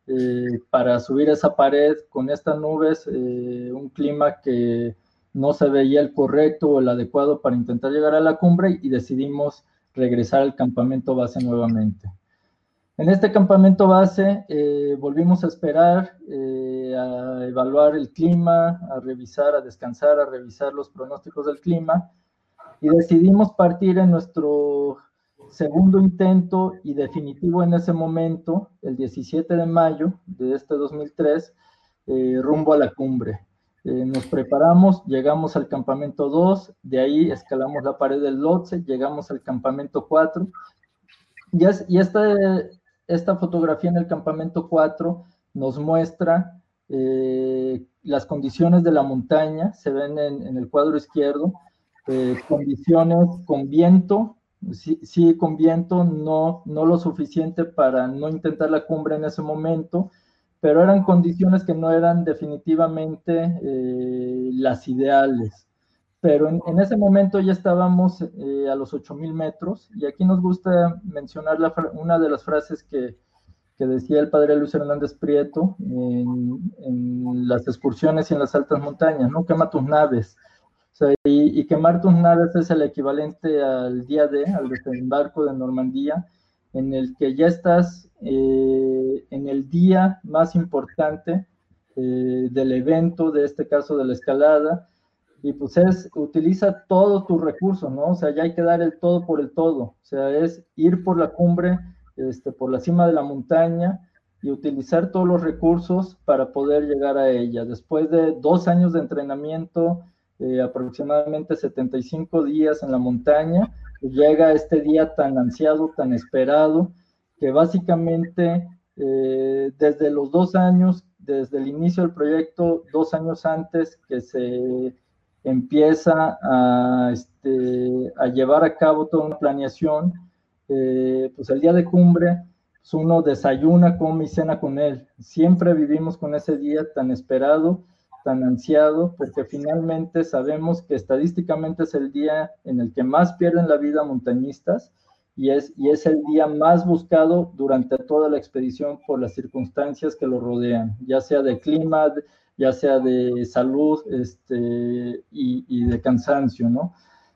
eh, para subir esa pared con estas nubes, eh, un clima que no se veía el correcto o el adecuado para intentar llegar a la cumbre y decidimos regresar al campamento base nuevamente. En este campamento base volvimos a esperar, a evaluar el clima, a revisar, a descansar, a revisar los pronósticos del clima y decidimos partir en nuestro segundo intento y definitivo en ese momento, el 17 de mayo de este 2003, eh, rumbo a la cumbre. nos preparamos, llegamos al campamento 2, de ahí escalamos la pared del Lotse, llegamos al campamento 4 y, y este, esta fotografía en el campamento 4 nos muestra eh, las condiciones de la montaña, se ven en, el cuadro izquierdo, eh, condiciones con viento, sí, con viento, no, no lo suficiente para no intentar la cumbre en ese momento, pero eran condiciones que no eran definitivamente eh, las ideales pero en, ese momento ya estábamos eh, a los 8.000 metros y aquí nos gusta mencionar una de las frases que, que, decía el padre Luis Hernández Prieto en, en, las excursiones y en las altas montañas, ¿no? Quema tus naves. Sea, y, quemar tus naves es el equivalente al día D, al desembarco de Normandía, en el que ya estás eh, en el día más importante eh, del evento, de este caso de la escalada, y pues es, utiliza todos tus recursos, ¿no? O sea, ya hay que dar el todo por el todo, o sea, es ir por la cumbre, este, por la cima de la montaña y utilizar todos los recursos para poder llegar a ella. Después de dos años de entrenamiento, eh, aproximadamente 75 días en la montaña, llega este día tan ansiado, tan esperado, que básicamente eh, desde los dos años, desde el inicio del proyecto, dos años antes que se empieza a, este, llevar a cabo toda una planeación, eh, pues el día de cumbre, pues uno desayuna, come y cena con él. Siempre vivimos con ese día tan esperado, tan ansiado, porque finalmente sabemos que estadísticamente es el día en el que más pierden la vida montañistas y es, y es el día más buscado durante toda la expedición por las circunstancias que lo rodean, ya sea de clima, ya sea de salud este, y, de cansancio, ¿no?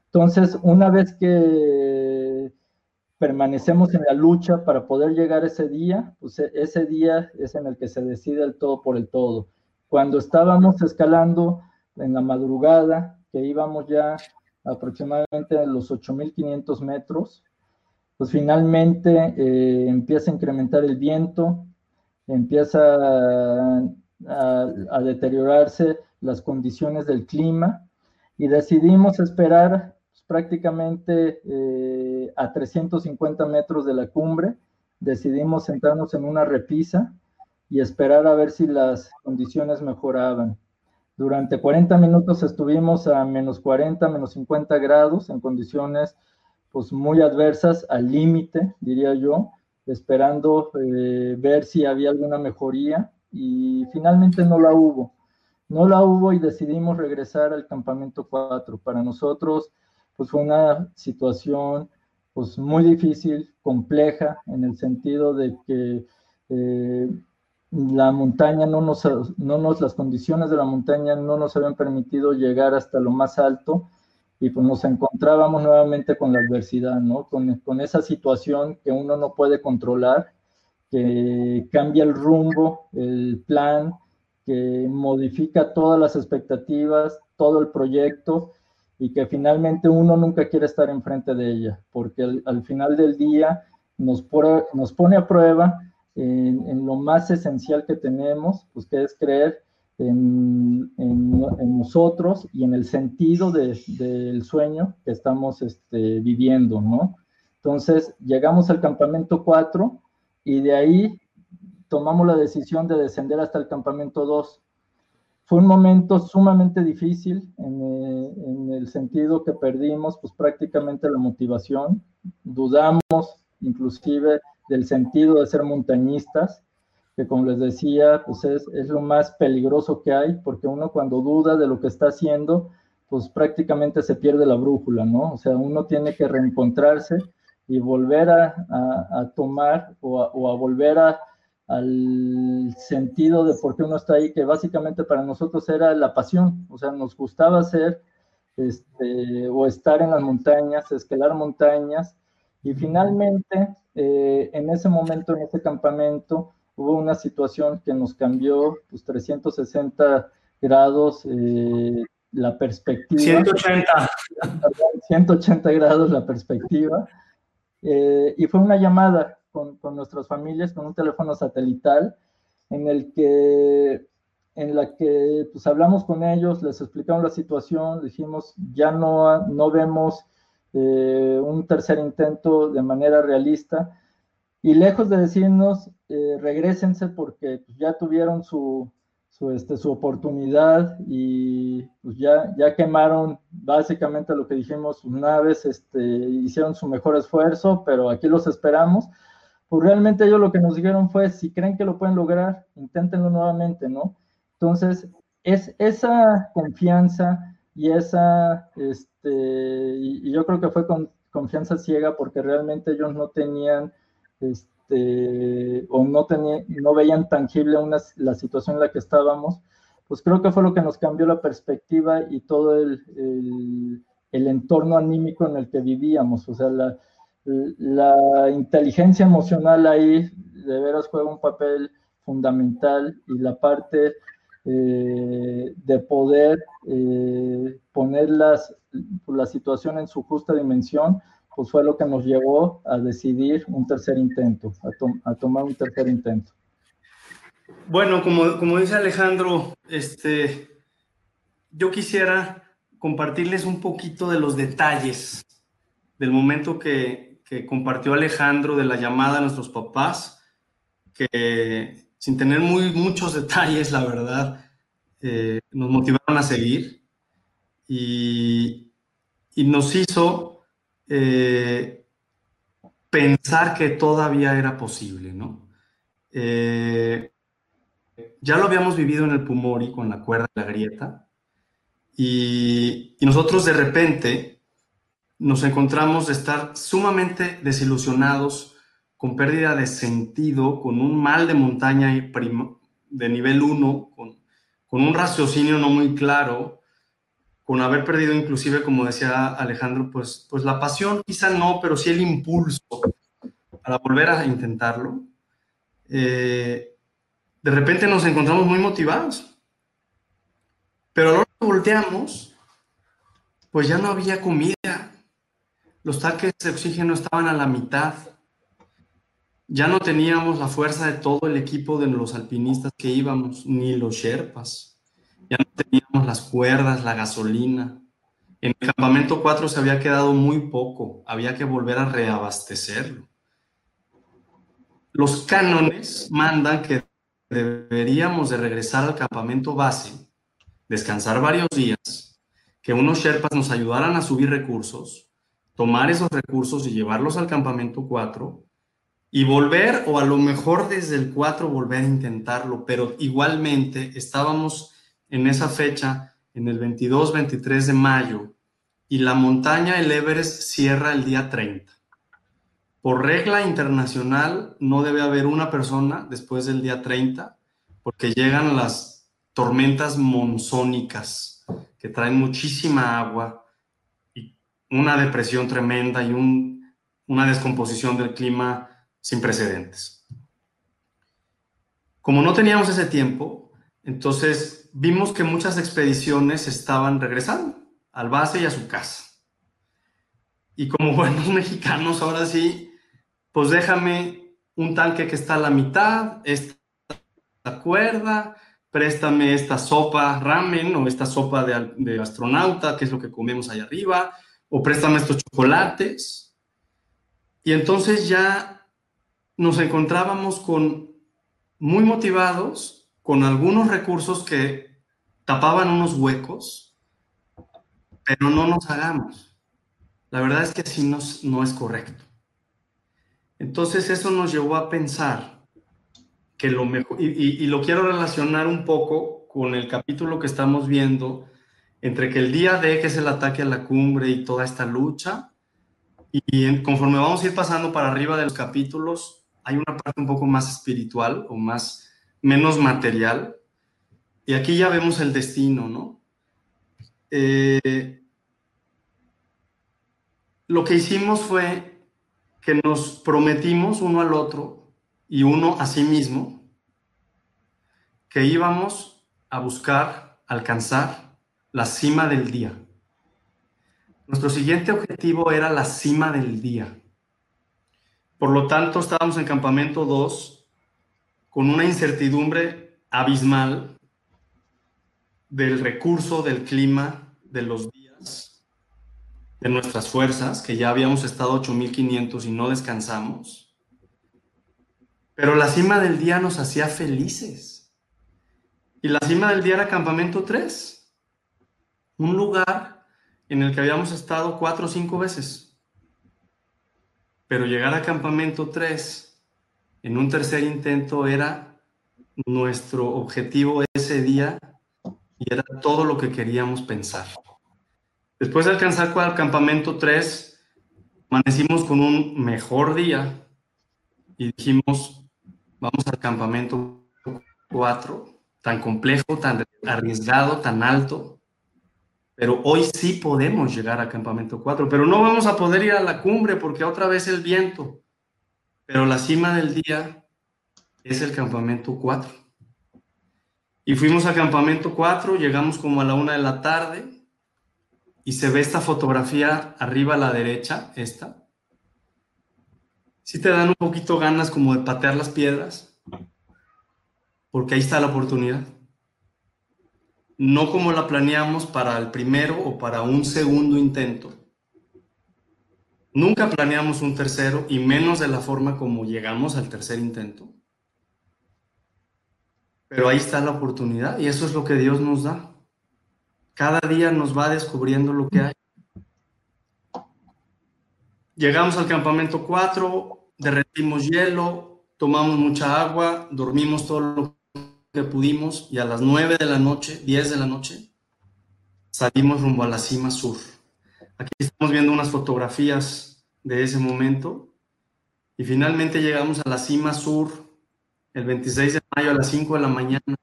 Entonces, una vez que permanecemos en la lucha para poder llegar ese día, pues e, ese día es en el que se decide el todo por el todo. Cuando estábamos escalando en la madrugada, que íbamos ya aproximadamente a los 8.500 metros, pues finalmente eh, empieza a incrementar el viento, empieza a, deteriorarse las condiciones del clima y decidimos esperar pues, prácticamente eh, a 350 metros de la cumbre. Decidimos sentarnos en una repisa y esperar a ver si las condiciones mejoraban. Durante 40 minutos estuvimos a menos 40, menos 50 grados en condiciones pues muy adversas, al límite, diría yo, esperando eh, ver si había alguna mejoría y finalmente no la hubo. No la hubo y decidimos regresar al campamento 4. Para nosotros, pues fue una situación pues muy difícil, compleja, en el sentido de que eh, la montaña no nos, no nos, las condiciones de la montaña no nos habían permitido llegar hasta lo más alto y pues nos encontrábamos nuevamente con la adversidad, ¿no? Con, con esa situación que uno no puede controlar que cambia el rumbo, el plan, que modifica todas las expectativas, todo el proyecto y que finalmente uno nunca quiere estar enfrente de ella, porque al, final del día nos, nos pone a prueba en, lo más esencial que tenemos, pues que es creer en, nosotros y en el sentido del sueño que estamos este, viviendo, ¿no? Entonces, llegamos al campamento 4 y de ahí tomamos la decisión de descender hasta el campamento 2. Fue un momento sumamente difícil en, en, el sentido que perdimos pues prácticamente la motivación, dudamos inclusive del sentido de ser montañistas, que como les decía, pues es, es lo más peligroso que hay, porque uno cuando duda de lo que está haciendo, pues prácticamente se pierde la brújula, ¿no? O sea, uno tiene que reencontrarse y volver a, tomar o a, volver al sentido de por qué uno está ahí, que básicamente para nosotros era la pasión, o sea, nos gustaba hacer este, o estar en las montañas, escalar montañas, Y finalmente, eh, en ese momento, en ese campamento, hubo una situación que nos cambió pues, 360 grados eh, la perspectiva. 180. 180 grados la perspectiva. Eh, y fue una llamada con, con, nuestras familias, con un teléfono satelital, en el que en la que pues hablamos con ellos, les explicamos la situación, dijimos, ya no, no vemos eh, un tercer intento de manera realista, y lejos de decirnos, eh, regresense porque pues, ya tuvieron su, su, este, oportunidad y pues ya, ya quemaron básicamente lo que dijimos, sus naves, este, hicieron su mejor esfuerzo, pero aquí los esperamos. Pues realmente ellos lo que nos dijeron fue, si creen que lo pueden lograr, inténtenlo nuevamente, ¿no? Entonces, es esa confianza y esa, este, y, yo creo que fue con confianza ciega porque realmente ellos no tenían, este, o no, tenían, no veían tangible una, la situación en la que estábamos, pues creo que fue lo que nos cambió la perspectiva y todo el, el, el entorno anímico en el que vivíamos. O sea, la, la inteligencia emocional ahí de veras juega un papel fundamental y la parte eh, de poder eh, poner la situación en su justa dimensión, pues fue lo que nos llevó a decidir un tercer intento, a, a tomar un tercer intento. Bueno, como, como dice Alejandro, este, yo quisiera compartirles un poquito de los detalles del momento que, que compartió Alejandro de la llamada a nuestros papás, que sin tener muy, muchos detalles, la verdad, eh, nos motivaron a seguir y, y nos hizo eh, pensar que todavía era posible, ¿no? Eh, ya lo habíamos vivido en el Pumori con la cuerda de la grieta y, y nosotros de repente nos encontramos de estar sumamente desilusionados con pérdida de sentido, con un mal de montaña de nivel 1, con, con un raciocinio no muy claro, con haber perdido inclusive, como decía Alejandro, pues, pues la pasión, quizá no, pero sí el impulso para volver a intentarlo. Eh, de repente nos encontramos muy motivados. Pero que volteamos, pues ya no había comida. Los tanques de oxígeno estaban a la mitad ya no teníamos la fuerza de todo el equipo de los alpinistas que íbamos, ni los Sherpas. Ya no teníamos las cuerdas, la gasolina. En el campamento 4 se había quedado muy poco, había que volver a reabastecerlo. Los cánones mandan que deberíamos de regresar al campamento base, descansar varios días, que unos Sherpas nos ayudaran a subir recursos, tomar esos recursos y llevarlos al campamento 4 y volver, o a lo mejor desde el 4 volver a intentarlo, pero igualmente estábamos en esa fecha, en el 22, 23 de mayo, y la montaña, el Everest, cierra el día 30. Por regla internacional, no debe haber una persona después del día 30, porque llegan las tormentas monzónicas, que traen muchísima agua y una depresión tremenda y un, una descomposición del clima sin precedentes. Como no teníamos ese tiempo, entonces vimos que muchas expediciones estaban regresando al base y a su casa. Y como buenos mexicanos, ahora sí, pues déjame un tanque que está a la mitad, esta cuerda, préstame esta sopa ramen o esta sopa de, astronauta, que es lo que comemos allá arriba, o préstame estos chocolates. Y entonces ya nos encontrábamos con muy motivados, con algunos recursos que tapaban unos huecos, pero no nos hagamos. La verdad es que así no, no es correcto. Entonces eso nos llevó a pensar que lo mejor, y, lo quiero relacionar un poco con el capítulo que estamos viendo, entre que el día D, que es el ataque a la cumbre y toda esta lucha, y conforme vamos a ir pasando para arriba de los capítulos, hay una parte un poco más espiritual o más, menos material. Y aquí ya vemos el destino, ¿no? Eh, lo que hicimos fue que nos prometimos uno al otro y uno a sí mismo que íbamos a buscar alcanzar la cima del día. Nuestro siguiente objetivo era la cima del día. Por lo tanto, estábamos en campamento 2 con una incertidumbre abismal del recurso, del clima, de los días, de nuestras fuerzas, que ya habíamos estado 8500 y no descansamos. Pero la cima del día nos hacía felices. Y la cima del día era campamento 3, un lugar en el que habíamos estado cuatro o cinco veces. Pero llegar a campamento 3 en un tercer intento era nuestro objetivo ese día y era todo lo que queríamos pensar. Después de alcanzar el campamento 3, amanecimos con un mejor día y dijimos, vamos al campamento 4, tan complejo, tan arriesgado, tan alto, pero hoy sí podemos llegar al campamento 4, pero no vamos a poder ir a la cumbre porque otra vez el viento, pero la cima del día es el campamento 4. Y fuimos a campamento 4, llegamos como a la una de la tarde y se ve esta fotografía arriba a la derecha, esta. Sí te dan un poquito ganas como de patear las piedras, porque ahí está la oportunidad. No como la planeamos para el primero o para un segundo intento. Nunca planeamos un tercero y menos de la forma como llegamos al tercer intento. Pero ahí está la oportunidad y eso es lo que Dios nos da. Cada día nos va descubriendo lo que hay. Llegamos al campamento 4, derretimos hielo, tomamos mucha agua, dormimos todo lo que pudimos y a las 9 de la noche, 10 de la noche, salimos rumbo a la cima sur. Aquí estamos viendo unas fotografías de ese momento y finalmente llegamos a la cima sur el 26 de mayo a las 5 de la mañana.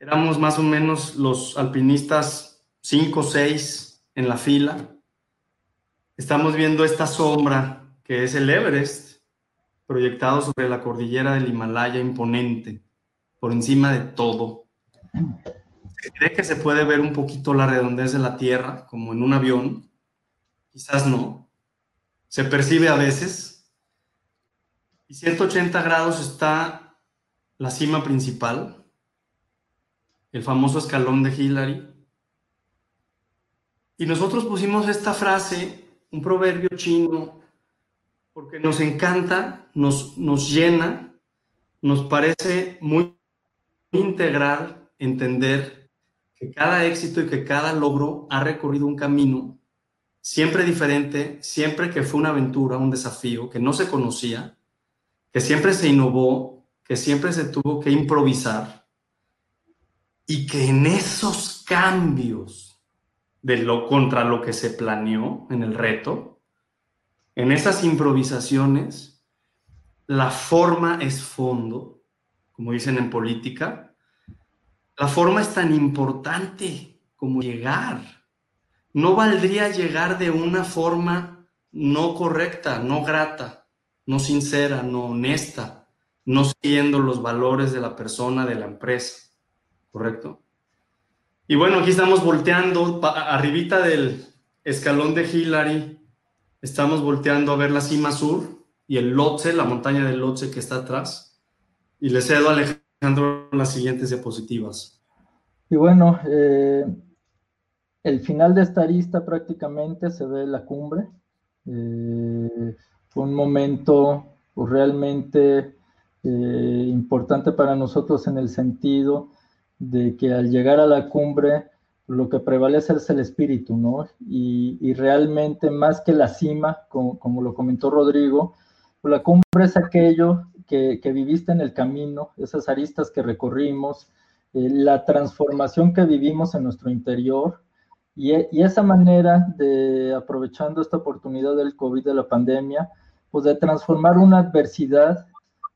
Éramos más o menos los alpinistas 5 o 6 en la fila. Estamos viendo esta sombra que es el Everest, proyectado sobre la cordillera del Himalaya imponente, por encima de todo. Se cree que se puede ver un poquito la redondez de la Tierra, como en un avión. Quizás no. Se percibe a veces, y 180 grados está la cima principal, el famoso escalón de Hillary. Y nosotros pusimos esta frase, un proverbio chino, porque nos encanta, nos, nos llena, nos parece muy integral entender que cada éxito y que cada logro ha recorrido un camino siempre diferente, siempre que fue una aventura, un desafío que no se conocía, que siempre se innovó, que siempre se tuvo que improvisar y que en esos cambios de lo contra lo que se planeó en el reto, en esas improvisaciones, la forma es fondo, como dicen en política. La forma es tan importante como llegar. No valdría llegar de una forma no correcta, no grata no sincera, no honesta, no siguiendo los valores de la persona, de la empresa, ¿correcto? Y bueno, aquí estamos volteando, arribita del escalón de Hillary, estamos volteando a ver la cima sur y el Lotse, la montaña del Lotse que está atrás. Y le cedo a Alejandro las siguientes diapositivas. Y bueno, eh, el final de esta arista prácticamente se ve la cumbre. Eh, fue un momento pues, realmente eh, importante para nosotros en el sentido de que al llegar a la cumbre lo que prevalece es el espíritu, ¿no? Y, realmente más que la cima, como, lo comentó Rodrigo, pues, la cumbre es aquello que, viviste en el camino, esas aristas que recorrimos, eh, la transformación que vivimos en nuestro interior, y, esa manera de, aprovechando esta oportunidad del COVID, de la pandemia, pues de transformar una adversidad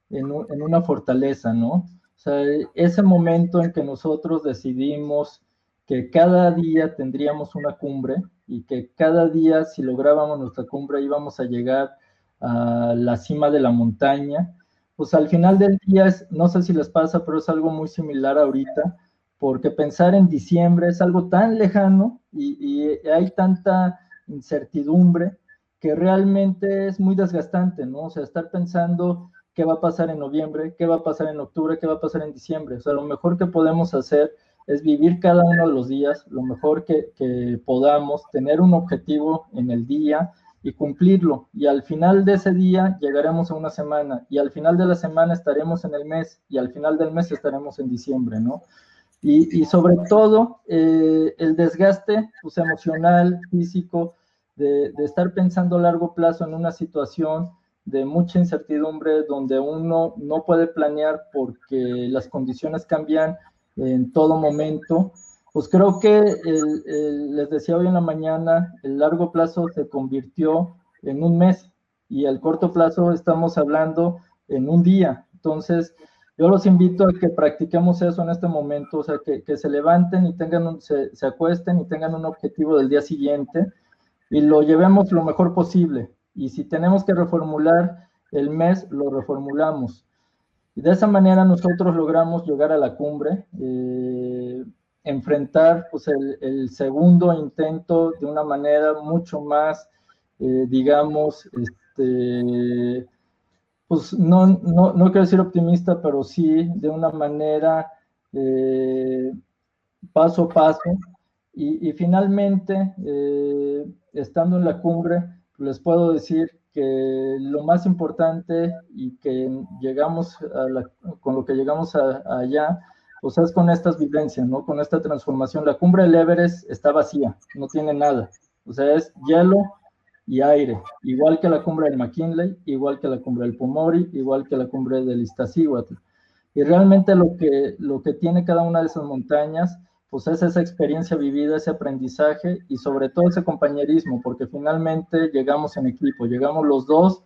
en, una fortaleza, ¿no? O sea, ese momento en que nosotros decidimos que cada día tendríamos una cumbre y que cada día si lográbamos nuestra cumbre íbamos a llegar a la cima de la montaña, pues al final del día es, no sé si les pasa, pero es algo muy similar ahorita, porque pensar en diciembre es algo tan lejano y, hay tanta incertidumbre que realmente es muy desgastante, ¿no? O sea, estar pensando qué va a pasar en noviembre, qué va a pasar en octubre, qué va a pasar en diciembre. O sea, lo mejor que podemos hacer es vivir cada uno de los días, lo mejor que podamos, tener un objetivo en el día y cumplirlo. Y al final de ese día llegaremos a una semana y al final de la semana estaremos en el mes y al final del mes estaremos en diciembre, ¿no? Y, y sobre todo eh, el desgaste pues, emocional, físico, de, de estar pensando a largo plazo en una situación de mucha incertidumbre donde uno no puede planear porque las condiciones cambian en todo momento, pues creo que les decía hoy en la mañana, el largo plazo se convirtió en un mes y el corto plazo estamos hablando en un día. Entonces, yo los invito a que practiquemos eso en este momento, o sea, que, que se levanten y tengan un, se, se acuesten y tengan un objetivo del día siguiente y lo llevemos lo mejor posible. Y si tenemos que reformular el mes, lo reformulamos. Y de esa manera nosotros logramos llegar a la cumbre, eh, enfrentar pues, el, segundo intento de una manera mucho más, eh, digamos, este, pues no, no, no, quiero decir optimista, pero sí de una manera eh, paso a paso. Y, finalmente, eh, estando en la cumbre, les puedo decir que lo más importante y que llegamos con lo que llegamos allá, pues es con estas vivencias, ¿no? Con esta transformación. La cumbre del Everest está vacía, no tiene nada. O sea, es hielo y aire, igual que la cumbre del McKinley, igual que la cumbre del Pomori, igual que la cumbre del Iztaccíhuatl. Y realmente lo que, lo que tiene cada una de esas montañas pues es esa experiencia vivida, ese aprendizaje y sobre todo ese compañerismo, porque finalmente llegamos en equipo, llegamos los dos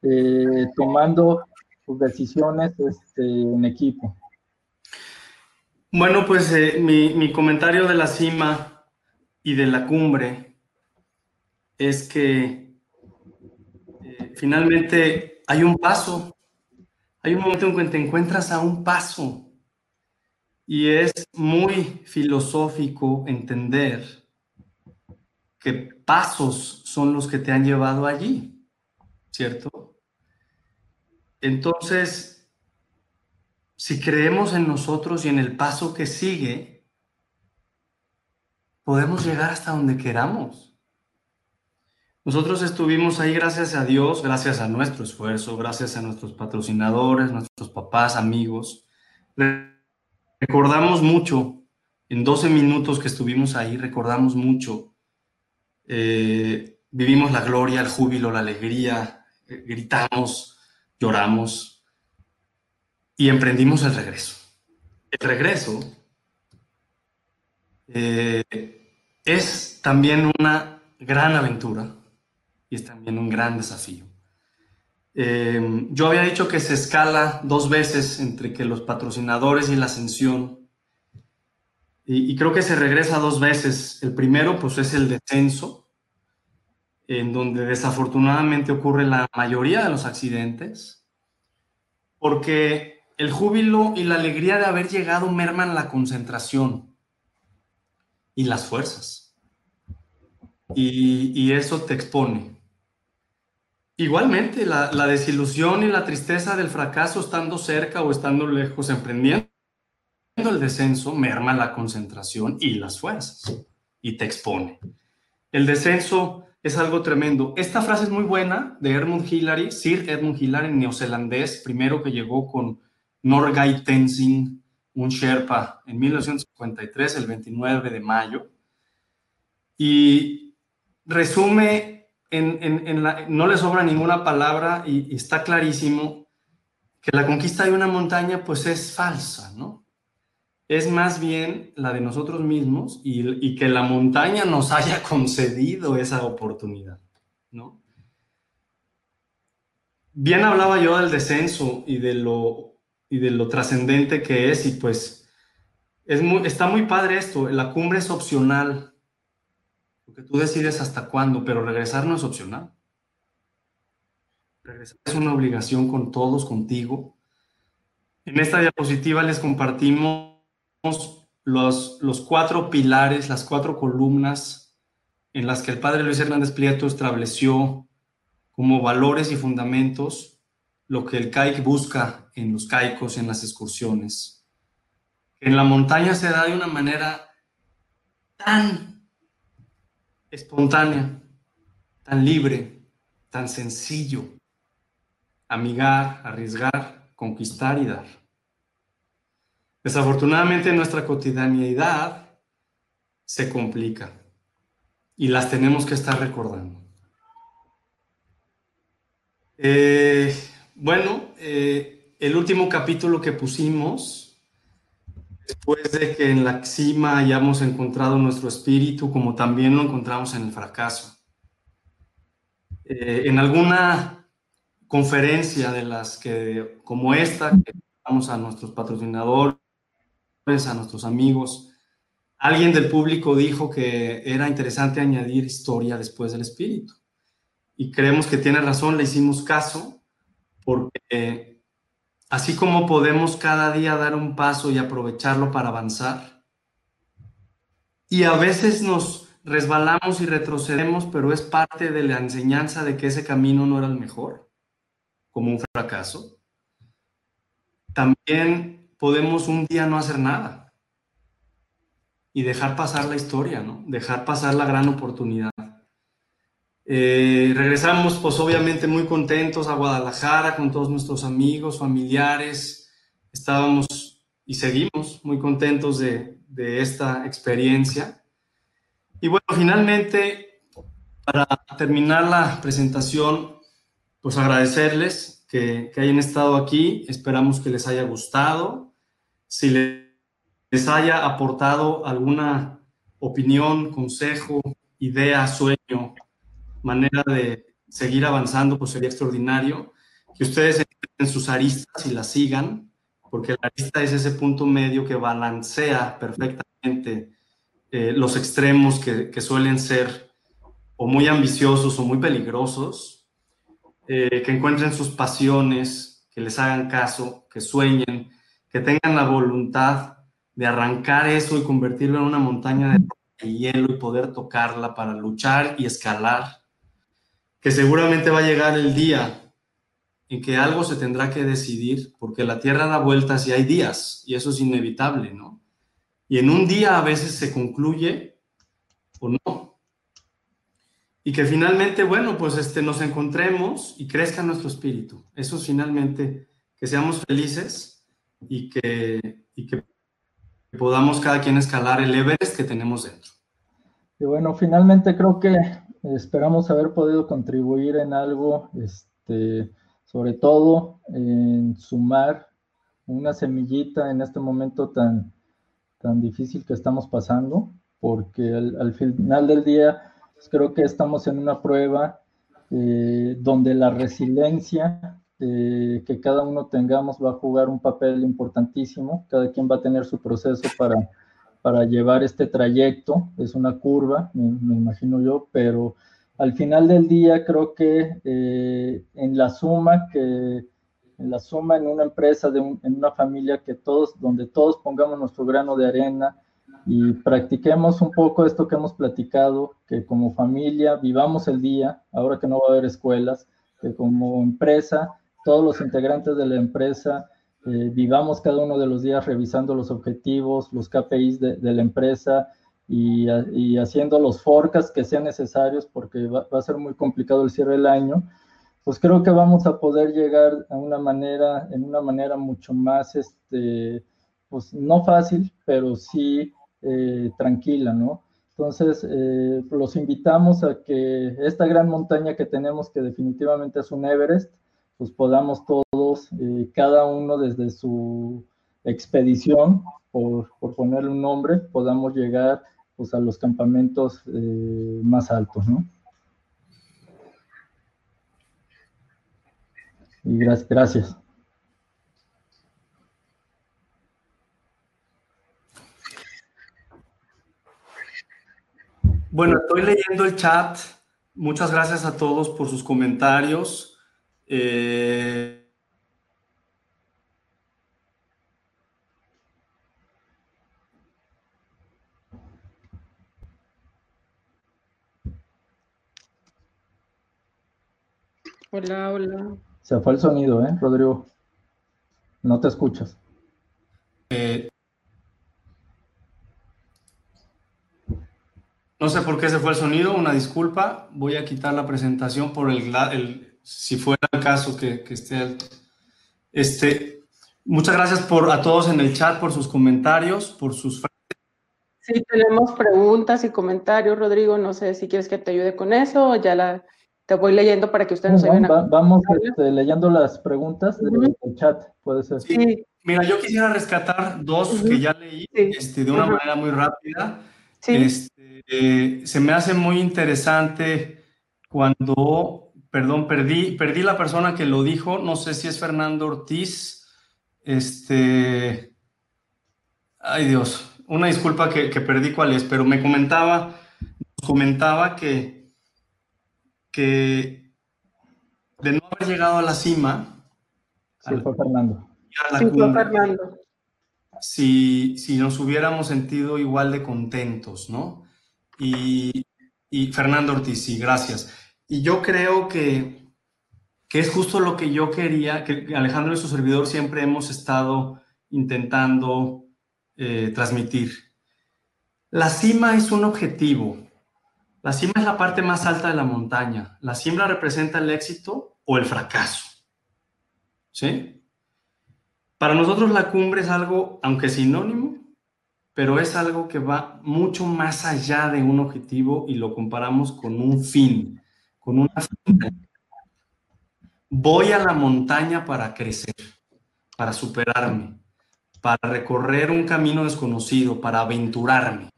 eh, tomando sus decisiones este, en equipo. Bueno, pues eh, mi, mi, comentario de la cima y de la cumbre es que eh, finalmente hay un paso, hay un momento en que te encuentras a un paso y es muy filosófico entender que pasos son los que te han llevado allí, ¿cierto? Entonces, si creemos en nosotros y en el paso que sigue, podemos llegar hasta donde queramos. Nosotros estuvimos ahí gracias a Dios, gracias a nuestro esfuerzo, gracias a nuestros patrocinadores, nuestros papás, amigos Recordamos mucho, en 12 minutos que estuvimos ahí, recordamos mucho. Eh, vivimos la gloria, el júbilo, la alegría, eh, gritamos, lloramos y emprendimos el regreso. El regreso eh, es también una gran aventura y es también un gran desafío. Eh, yo había dicho que se escala dos veces entre que los patrocinadores y la ascensión. Y, y, creo que se regresa dos veces. El primero, pues, es el descenso, en donde desafortunadamente ocurre la mayoría de los accidentes, porque el júbilo y la alegría de haber llegado merman la concentración y las fuerzas. Y, y eso te expone. Igualmente, la, la, desilusión y la tristeza del fracaso estando cerca o estando lejos, emprendiendo el descenso, merma la concentración y las fuerzas y te expone. El descenso es algo tremendo. Esta frase es muy buena de Edmund Hillary, Sir Edmund Hillary, neozelandés, primero que llegó con Norgay Tenzing, un Sherpa, en 1953, el 29 de mayo, y resume en, en, en la, no le sobra ninguna palabra y, y, está clarísimo que la conquista de una montaña pues es falsa, ¿no? Es más bien la de nosotros mismos y, y que la montaña nos haya concedido esa oportunidad, ¿no? Bien hablaba yo del descenso y de lo, y de lo trascendente que es y pues es muy, está muy padre esto, la cumbre es opcional, porque tú decides hasta cuándo, pero regresar no es opcional. Regresar es una obligación con todos, contigo. En esta diapositiva les compartimos los, los cuatro pilares, las cuatro columnas en las que el padre Luis Hernández Prieto estableció como valores y fundamentos lo que el CAIC busca en los caicos, en las excursiones. En la montaña se da de una manera tan espontánea, tan libre, tan sencillo. Amigar, arriesgar, conquistar y dar. Desafortunadamente nuestra cotidianidad se complica y las tenemos que estar recordando. Eh, bueno, eh, el último capítulo que pusimos, después de que en la cima hayamos encontrado nuestro espíritu, como también lo encontramos en el fracaso. Eh, en alguna conferencia de las que, como esta, que damos a nuestros patrocinadores, a nuestros amigos. Alguien del público dijo que era interesante añadir historia después del espíritu. Y creemos que tiene razón, le hicimos caso, porque así como podemos cada día dar un paso y aprovecharlo para avanzar, y a veces nos resbalamos y retrocedemos, pero es parte de la enseñanza de que ese camino no era el mejor, como un fracaso. También podemos un día no hacer nada y dejar pasar la historia, ¿no? Dejar pasar la gran oportunidad. Eh, regresamos, pues obviamente muy contentos a Guadalajara con todos nuestros amigos, familiares. Estábamos y seguimos muy contentos de, esta experiencia. Y bueno, finalmente, para terminar la presentación, pues agradecerles que, que hayan estado aquí. Esperamos que les haya gustado si les haya aportado alguna opinión, consejo, idea, sueño, manera de seguir avanzando, pues sería extraordinario. Que ustedes en sus aristas y las sigan, porque la arista es ese punto medio que balancea perfectamente eh, los extremos que, suelen ser o muy ambiciosos o muy peligrosos, eh, que encuentren sus pasiones, que les hagan caso, que sueñen, que tengan la voluntad de arrancar eso y convertirlo en una montaña de hielo y poder tocarla para luchar y escalar, que seguramente va a llegar el día en que algo se tendrá que decidir, porque la Tierra da vueltas y hay días, y eso es inevitable, ¿no? Y en un día a veces se concluye o no. Y que finalmente, bueno, pues este, nos encontremos y crezca nuestro espíritu. Eso es finalmente, que seamos felices y que, y que podamos cada quien escalar el Everest que tenemos dentro. Y bueno, finalmente creo que esperamos haber podido contribuir en algo, este, sobre todo en sumar una semillita en este momento tan, tan difícil que estamos pasando, porque al, final del día pues, creo que estamos en una prueba eh, donde la resiliencia eh, que cada uno tengamos va a jugar un papel importantísimo, cada quien va a tener su proceso para, para llevar este trayecto, es una curva, me, imagino yo, pero al final del día creo que eh, en la suma que en la suma en una empresa, en una familia que todos, donde todos pongamos nuestro grano de arena y practiquemos un poco esto que hemos platicado, que como familia vivamos el día, ahora que no va a haber escuelas, que como empresa todos los integrantes de la empresa eh, vivamos cada uno de los días revisando los objetivos, los KPIs de, la empresa y, haciendo los forecasts que sean necesarios porque va, a ser muy complicado el cierre del año, pues creo que vamos a poder llegar a una manera, en una manera mucho más, este, pues no fácil, pero sí eh, tranquila, ¿no? Entonces, eh, los invitamos a que esta gran montaña que tenemos, que definitivamente es un Everest, pues podamos todos, eh, cada uno desde su expedición, por, ponerle un nombre, podamos llegar pues, a los campamentos eh, más altos, ¿no? Y gracias. gracias. Bueno, estoy leyendo el chat. Muchas gracias a todos por sus comentarios. Eh, Hola, hola. Se fue el sonido, ¿eh, Rodrigo? No te escuchas. Eh, no sé por qué se fue el sonido, una disculpa. Voy a quitar la presentación por el, el si fuera el caso que, que esté. Este, muchas gracias por, a todos en el chat por sus comentarios, por sus Sí, tenemos preguntas y comentarios, Rodrigo. No sé si quieres que te ayude con eso o ya la, te voy leyendo para que ustedes nos ayuden a... Vamos este, leyendo las preguntas del chat, puede ser. Sí. Mira, yo quisiera rescatar dos que ya leí este, de una manera muy rápida. Este, eh, se me hace muy interesante cuando, perdón, perdí, perdí la persona que lo dijo, no sé si es Fernando Ortiz. Este, ay Dios, una disculpa que, perdí cuál es, pero me comentaba, comentaba que, que de no haber llegado a la cima. Sí, fue Fernando. Sí, fue Fernando. Si, si, nos hubiéramos sentido igual de contentos, ¿no? Y, y, Fernando Ortiz, sí, gracias. Y yo creo que, que es justo lo que yo quería, que Alejandro y su servidor siempre hemos estado intentando eh, transmitir. La cima es un objetivo. La cima es la parte más alta de la montaña. La cima representa el éxito o el fracaso. ¿Sí? Para nosotros la cumbre es algo, aunque sinónimo, pero es algo que va mucho más allá de un objetivo y lo comparamos con un fin, con una Voy a la montaña para crecer, para superarme, para recorrer un camino desconocido, para aventurarme.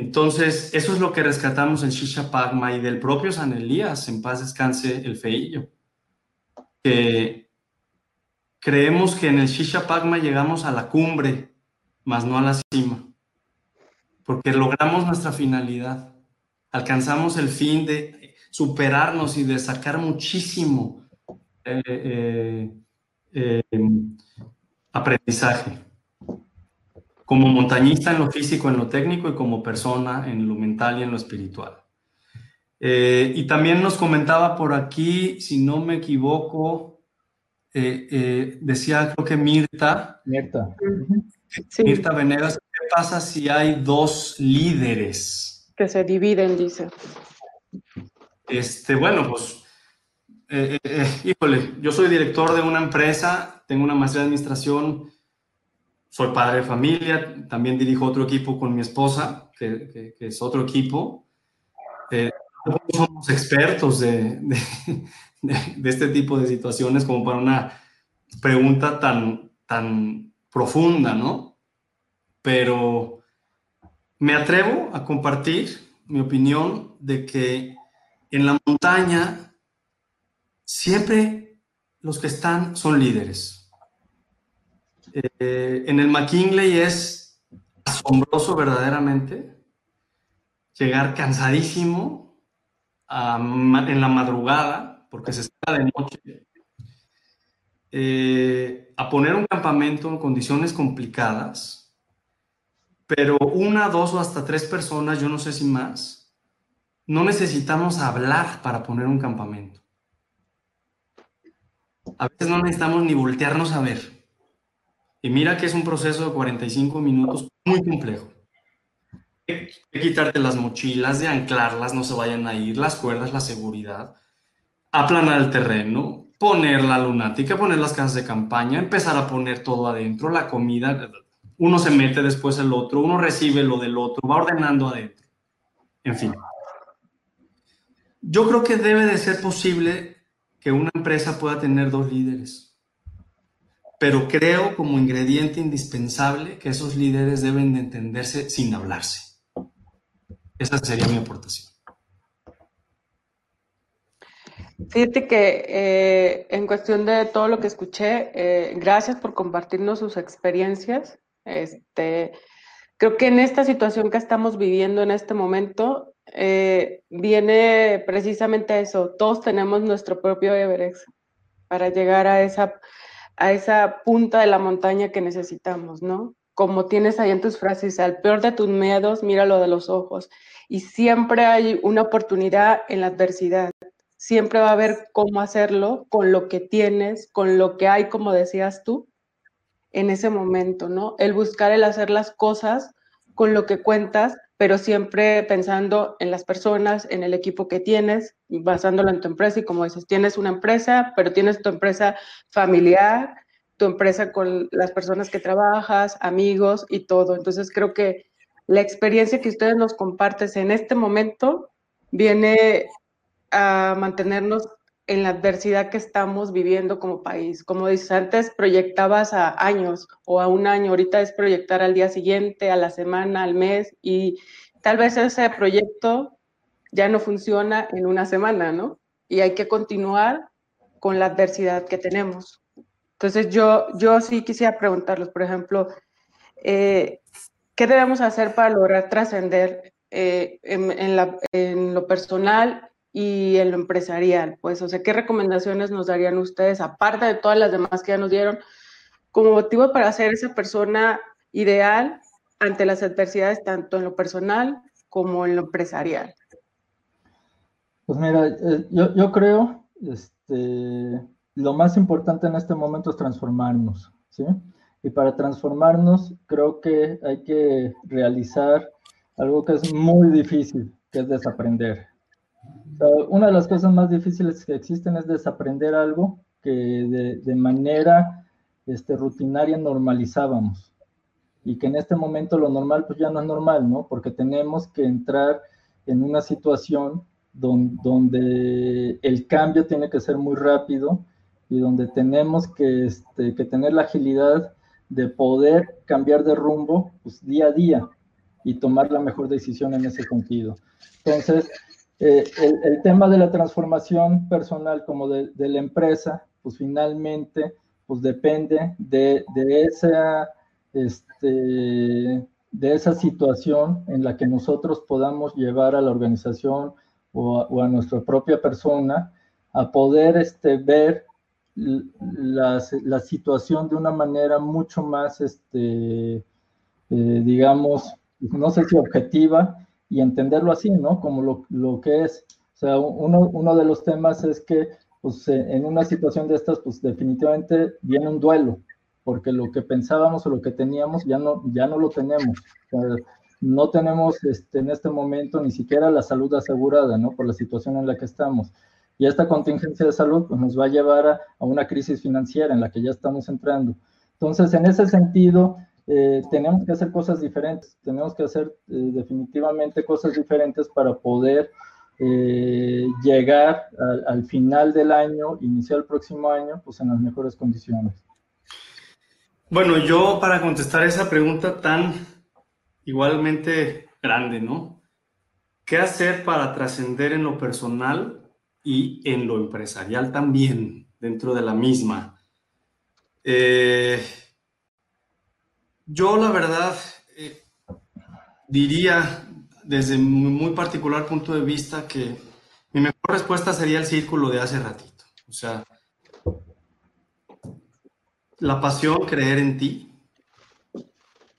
Entonces, eso es lo que rescatamos en Shisha Pagma y del propio San Elías, en paz descanse el feillo. Que creemos que en el Shisha Pagma llegamos a la cumbre, más no a la cima, porque logramos nuestra finalidad, alcanzamos el fin de superarnos y de sacar muchísimo eh, eh, eh, aprendizaje. Como montañista en lo físico, en lo técnico y como persona en lo mental y en lo espiritual. Eh, y también nos comentaba por aquí, si no me equivoco, eh, eh, decía creo que Mirta. Mirta. Mirta Venegas, ¿qué pasa si hay dos líderes? Que se dividen, dice. Este, bueno, pues, híjole, yo soy director de una empresa tengo una maestría de administración, soy padre de familia, también dirijo otro equipo con mi esposa, que, es otro equipo. Eh, somos expertos de, de, este tipo de situaciones como para una pregunta tan, tan profunda, ¿no? Pero me atrevo a compartir mi opinión de que en la montaña siempre los que están son líderes. Eh, en el McKinley es asombroso verdaderamente llegar cansadísimo en la madrugada, porque se está de noche, eh, a poner un campamento en condiciones complicadas, pero una, dos o hasta tres personas, yo no sé si más, no necesitamos hablar para poner un campamento. A veces no necesitamos ni voltearnos a ver. Y mira que es un proceso de 45 minutos muy complejo. Quitarte las mochilas, de anclarlas, no se vayan a ir, las cuerdas, la seguridad, aplanar el terreno, poner la lunática, poner las casas de campaña, empezar a poner todo adentro, la comida, uno se mete después el otro, uno recibe lo del otro, va ordenando adentro. En fin. Yo creo que debe de ser posible que una empresa pueda tener dos líderes pero creo como ingrediente indispensable que esos líderes deben de entenderse sin hablarse. Esa sería mi aportación. Fíjate que eh, en cuestión de todo lo que escuché, eh, gracias por compartirnos sus experiencias. Este, creo que en esta situación que estamos viviendo en este momento, eh, viene precisamente eso. Todos tenemos nuestro propio Everest para llegar a esa, a esa punta de la montaña que necesitamos, ¿no? Como tienes ahí en tus frases, al peor de tus miedos, míralo de los ojos. Y siempre hay una oportunidad en la adversidad. Siempre va a haber cómo hacerlo con lo que tienes, con lo que hay, como decías tú, en ese momento, ¿no? El buscar el hacer las cosas con lo que cuentas, pero siempre pensando en las personas, en el equipo que tienes, basándolo en tu empresa. Y como dices, tienes una empresa, pero tienes tu empresa familiar, tu empresa con las personas que trabajas, amigos y todo. Entonces creo que la experiencia que ustedes nos comparten en este momento viene a mantenernos en la adversidad que estamos viviendo como país. Como dices, antes proyectabas a años o a un año, ahorita es proyectar al día siguiente, a la semana, al mes, y tal vez ese proyecto ya no funciona en una semana, ¿no? Y hay que continuar con la adversidad que tenemos. Entonces yo, yo sí quisiera preguntarlos, por ejemplo, eh, ¿qué debemos hacer para lograr trascender eh, en, lo personal y en lo empresarial? Pues, o sea, ¿qué recomendaciones nos darían ustedes, aparte de todas las demás que ya nos dieron, como motivo para ser esa persona ideal ante las adversidades, tanto en lo personal como en lo empresarial? Pues mira, eh, yo, yo creo, este, lo más importante en este momento es transformarnos, ¿sí? Y para transformarnos creo que hay que realizar algo que es muy difícil, que es desaprender. Una de las cosas más difíciles que existen es desaprender algo que de, manera este, rutinaria normalizábamos y que en este momento lo normal pues ya no es normal, ¿no? Porque tenemos que entrar en una situación donde el cambio tiene que ser muy rápido y donde tenemos que, este, que tener la agilidad de poder cambiar de rumbo pues, día a día y tomar la mejor decisión en ese sentido. Entonces, eh, el, tema de la transformación personal como de, la empresa, pues finalmente, pues depende de, esa, este, de esa situación en la que nosotros podamos llevar a la organización o a, nuestra propia persona a poder este, ver la, la, situación de una manera mucho más, este, eh, digamos, no sé si objetiva, y entenderlo así, ¿no? Como lo, lo que es. O sea, uno, uno, de los temas es que, pues, eh, en una situación de estas, pues, definitivamente viene un duelo, porque lo que pensábamos o lo que teníamos ya no, ya no lo tenemos. O sea, no tenemos este, en este momento ni siquiera la salud asegurada, ¿no? Por la situación en la que estamos. Y esta contingencia de salud pues, nos va a llevar a, una crisis financiera en la que ya estamos entrando. Entonces, en ese sentido, eh, tenemos que hacer cosas diferentes, tenemos que hacer eh, definitivamente cosas diferentes para poder eh, llegar al final del año, iniciar el próximo año, pues en las mejores condiciones. Bueno, yo para contestar esa pregunta tan igualmente grande, ¿no? ¿Qué hacer para trascender en lo personal y en lo empresarial también, dentro de la misma. Eh, yo la verdad eh, diría desde muy particular punto de vista que mi mejor respuesta sería el círculo de hace ratito. O sea, la pasión, creer en ti,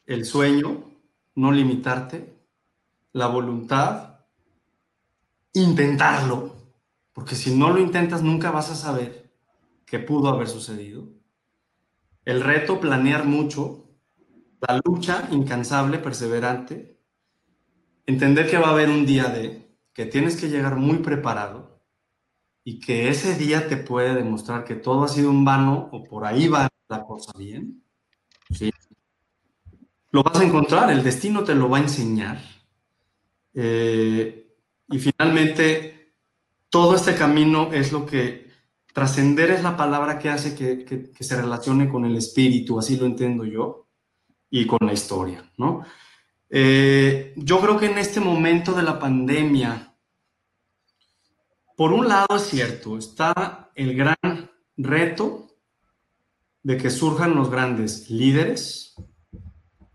el sueño, no limitarte, la voluntad, intentarlo, porque si no lo intentas, nunca vas a saber qué pudo haber sucedido. El reto, planear mucho. La lucha, incansable, perseverante. Entender que va a haber un día de que tienes que llegar muy preparado y que ese día te puede demostrar que todo ha sido un vano o por ahí va la cosa bien. ¿sí? Lo vas a encontrar, el destino te lo va a enseñar. Eh, y finalmente, todo este camino es lo que trascender es la palabra que hace que, se relacione con el espíritu, así lo entiendo yo, y con la historia, ¿no? Eh, yo creo que en este momento de la pandemia, por un lado es cierto, está el gran reto de que surjan los grandes líderes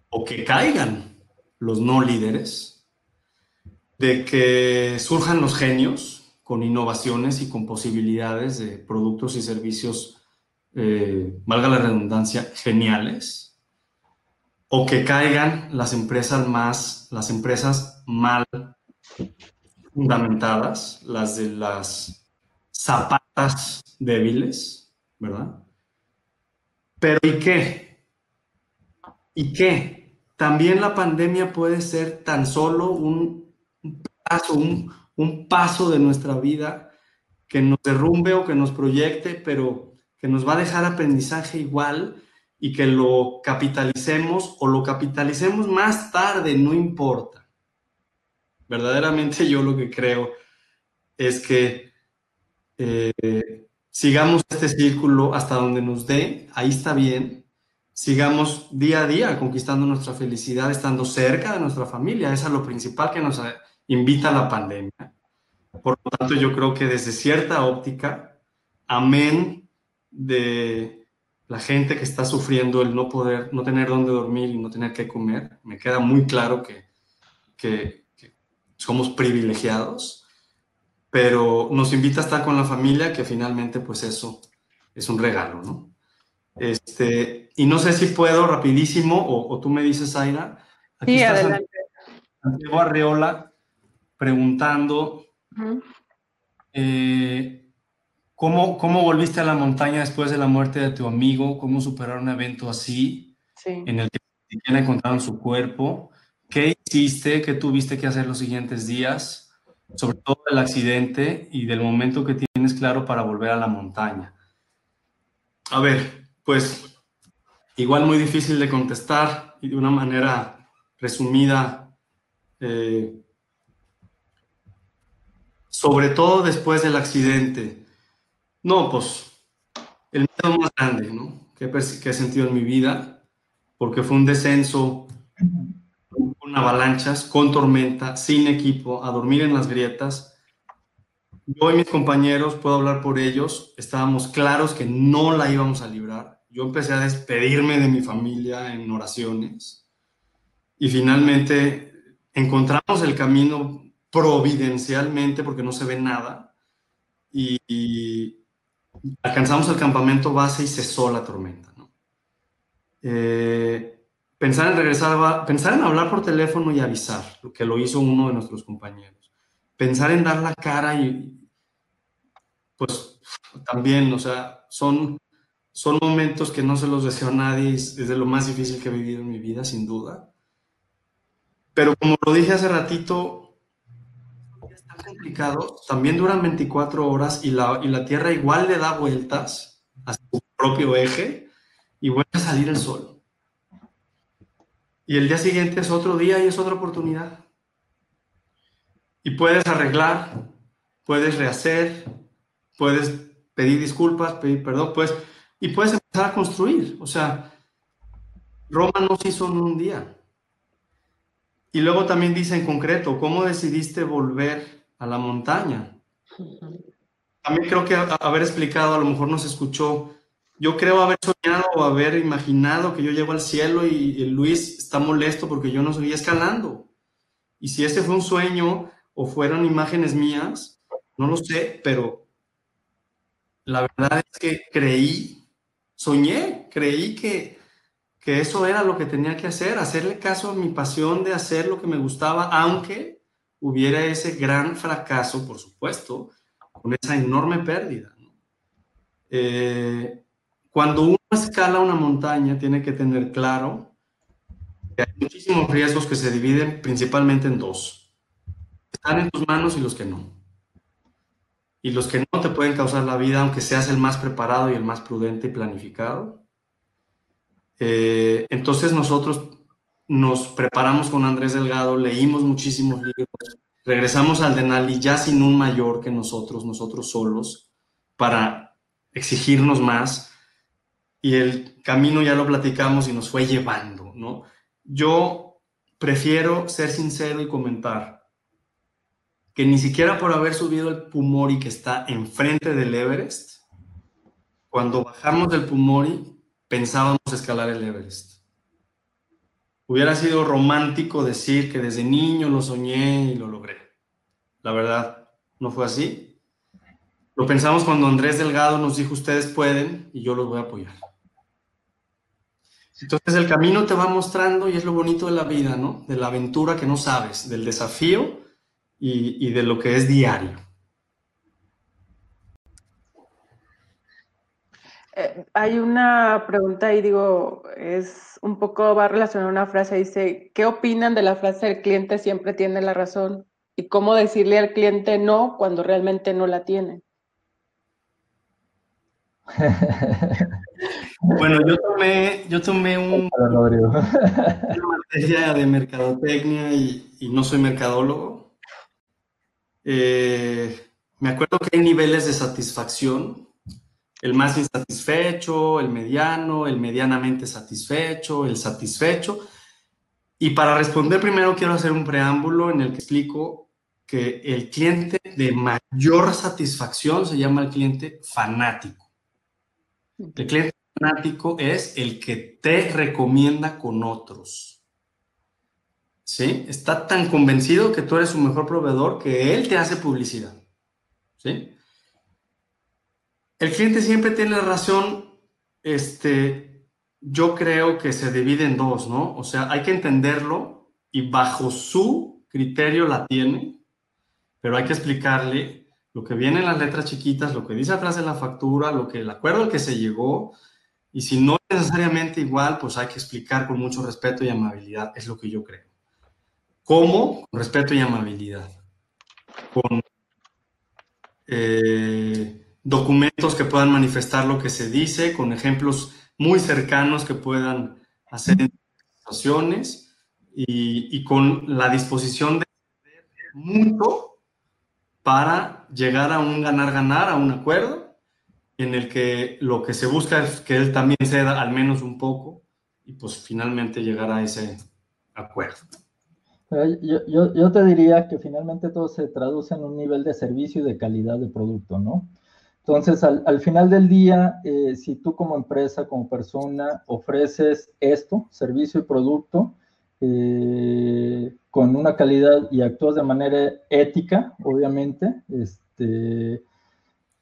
o que caigan los no líderes, de que surjan los genios, con innovaciones y con posibilidades de productos y servicios, eh, valga la redundancia, geniales, o que caigan las empresas más, las empresas mal fundamentadas, las de las zapatas débiles, ¿verdad? Pero ¿y qué? ¿Y qué? También la pandemia puede ser tan solo un paso, un, paso de nuestra vida que nos derrumbe o que nos proyecte, pero que nos va a dejar aprendizaje igual y que lo capitalicemos o lo capitalicemos más tarde, no importa. Verdaderamente yo lo que creo es que eh, sigamos este círculo hasta donde nos dé, ahí está bien, sigamos día a día conquistando nuestra felicidad, estando cerca de nuestra familia, esa es lo principal que nos invita la pandemia. Por lo tanto, yo creo que desde cierta óptica, amén de la gente que está sufriendo el no poder, no tener dónde dormir y no tener qué comer, me queda muy claro que, que, somos privilegiados, pero nos invita a estar con la familia, que finalmente pues eso es un regalo, ¿no? Este, y no sé si puedo rapidísimo, o, tú me dices, Aira. Aquí sí, adelante. Santiago Arreola preguntando eh, ¿cómo, ¿cómo, volviste a la montaña después de la muerte de tu amigo, cómo superar un evento así en el que siquiera encontraron su cuerpo, qué hiciste, qué tuviste que hacer los siguientes días, sobre todo el accidente y del momento que tienes claro para volver a la montaña. A ver, pues igual muy difícil de contestar y de una manera resumida. Eh, sobre todo después del accidente. No, pues el miedo más grande ¿no? que, he sentido en mi vida, porque fue un descenso con avalanchas, con tormenta, sin equipo, a dormir en las grietas. Yo y mis compañeros, puedo hablar por ellos, estábamos claros que no la íbamos a librar. Yo empecé a despedirme de mi familia en oraciones y finalmente encontramos el camino providencialmente, porque no se ve nada, y, alcanzamos el campamento base y cesó la tormenta. Eh, pensar en regresar, pensar en hablar por teléfono y avisar, que lo hizo uno de nuestros compañeros. Pensar en dar la cara y, pues también, o sea, son, son momentos que no se los deseo a nadie, es de lo más difícil que he vivido en mi vida, sin duda. Pero como lo dije hace ratito, también duran 24 horas y la, y la Tierra igual le da vueltas a su propio eje y vuelve a salir el sol. Y el día siguiente es otro día y es otra oportunidad. Y puedes arreglar, puedes rehacer, puedes pedir disculpas, pedir perdón, pues, y puedes empezar a construir. O sea, Roma no se hizo en un día. Y luego también dice en concreto, ¿cómo decidiste volver a la montaña. También creo que haber explicado, a lo mejor no se escuchó. Yo creo haber soñado o haber imaginado que yo llego al cielo y, Luis está molesto porque yo no seguía escalando. Y si ese fue un sueño o fueron imágenes mías, no lo sé, pero la verdad es que creí, soñé, creí que, que eso era lo que tenía que hacer, hacerle caso a mi pasión de hacer lo que me gustaba, aunque hubiera ese gran fracaso, por supuesto, con esa enorme pérdida. Eh, cuando uno escala una montaña, tiene que tener claro que hay muchísimos riesgos que se dividen principalmente en dos. Están en tus manos y los que no. Y los que no te pueden causar la vida, aunque seas el más preparado y el más prudente y planificado. Eh, entonces nosotros nos preparamos con Andrés Delgado, leímos muchísimos libros, regresamos al Denali ya sin un mayor que nosotros, nosotros solos, para exigirnos más. Y el camino ya lo platicamos y nos fue llevando, ¿no? Yo prefiero ser sincero y comentar que ni siquiera por haber subido el Pumori que está enfrente del Everest, cuando bajamos del Pumori pensábamos escalar el Everest Hubiera sido romántico decir que desde niño lo soñé y lo logré. La verdad, no fue así. Lo pensamos cuando Andrés Delgado nos dijo, ustedes pueden y yo los voy a apoyar. Entonces el camino te va mostrando y es lo bonito de la vida, ¿no? De la aventura que no sabes, del desafío y, de lo que es diario. Eh, hay una pregunta ahí, digo, es un poco, va relacionada a una frase, dice, ¿qué opinan de la frase el cliente siempre tiene la razón? ¿Y cómo decirle al cliente no cuando realmente no la tiene? Bueno, yo tomé, yo tomé un, una materia de mercadotecnia y, no soy mercadólogo. Eh, me acuerdo que hay niveles de satisfacción. El más insatisfecho, el mediano, el medianamente satisfecho, el satisfecho. Y para responder primero quiero hacer un preámbulo en el que explico que el cliente de mayor satisfacción se llama el cliente fanático. El cliente fanático es el que te recomienda con otros. ¿Sí? Está tan convencido que tú eres su mejor proveedor que él te hace publicidad. ¿Sí? El cliente siempre tiene razón, este, yo creo que se divide en dos, ¿no? O sea, hay que entenderlo y bajo su criterio la tiene, pero hay que explicarle lo que viene en las letras chiquitas, lo que dice atrás de la factura, lo que el acuerdo al que se llegó, y si no es necesariamente igual, pues hay que explicar con mucho respeto y amabilidad, es lo que yo creo. ¿Cómo? Con respeto y amabilidad. Con eh, documentos que puedan manifestar lo que se dice, con ejemplos muy cercanos que puedan hacer situaciones y, y con la disposición de mucho para llegar a un ganar-ganar, a un acuerdo en el que lo que se busca es que él también ceda al menos un poco y pues finalmente llegar a ese acuerdo. Yo, yo, yo, te diría que finalmente todo se traduce en un nivel de servicio y de calidad de producto, ¿no? Entonces, al, al final del día, eh, si tú como empresa, como persona, ofreces esto, servicio y producto, eh, con una calidad y actúas de manera ética, obviamente, este,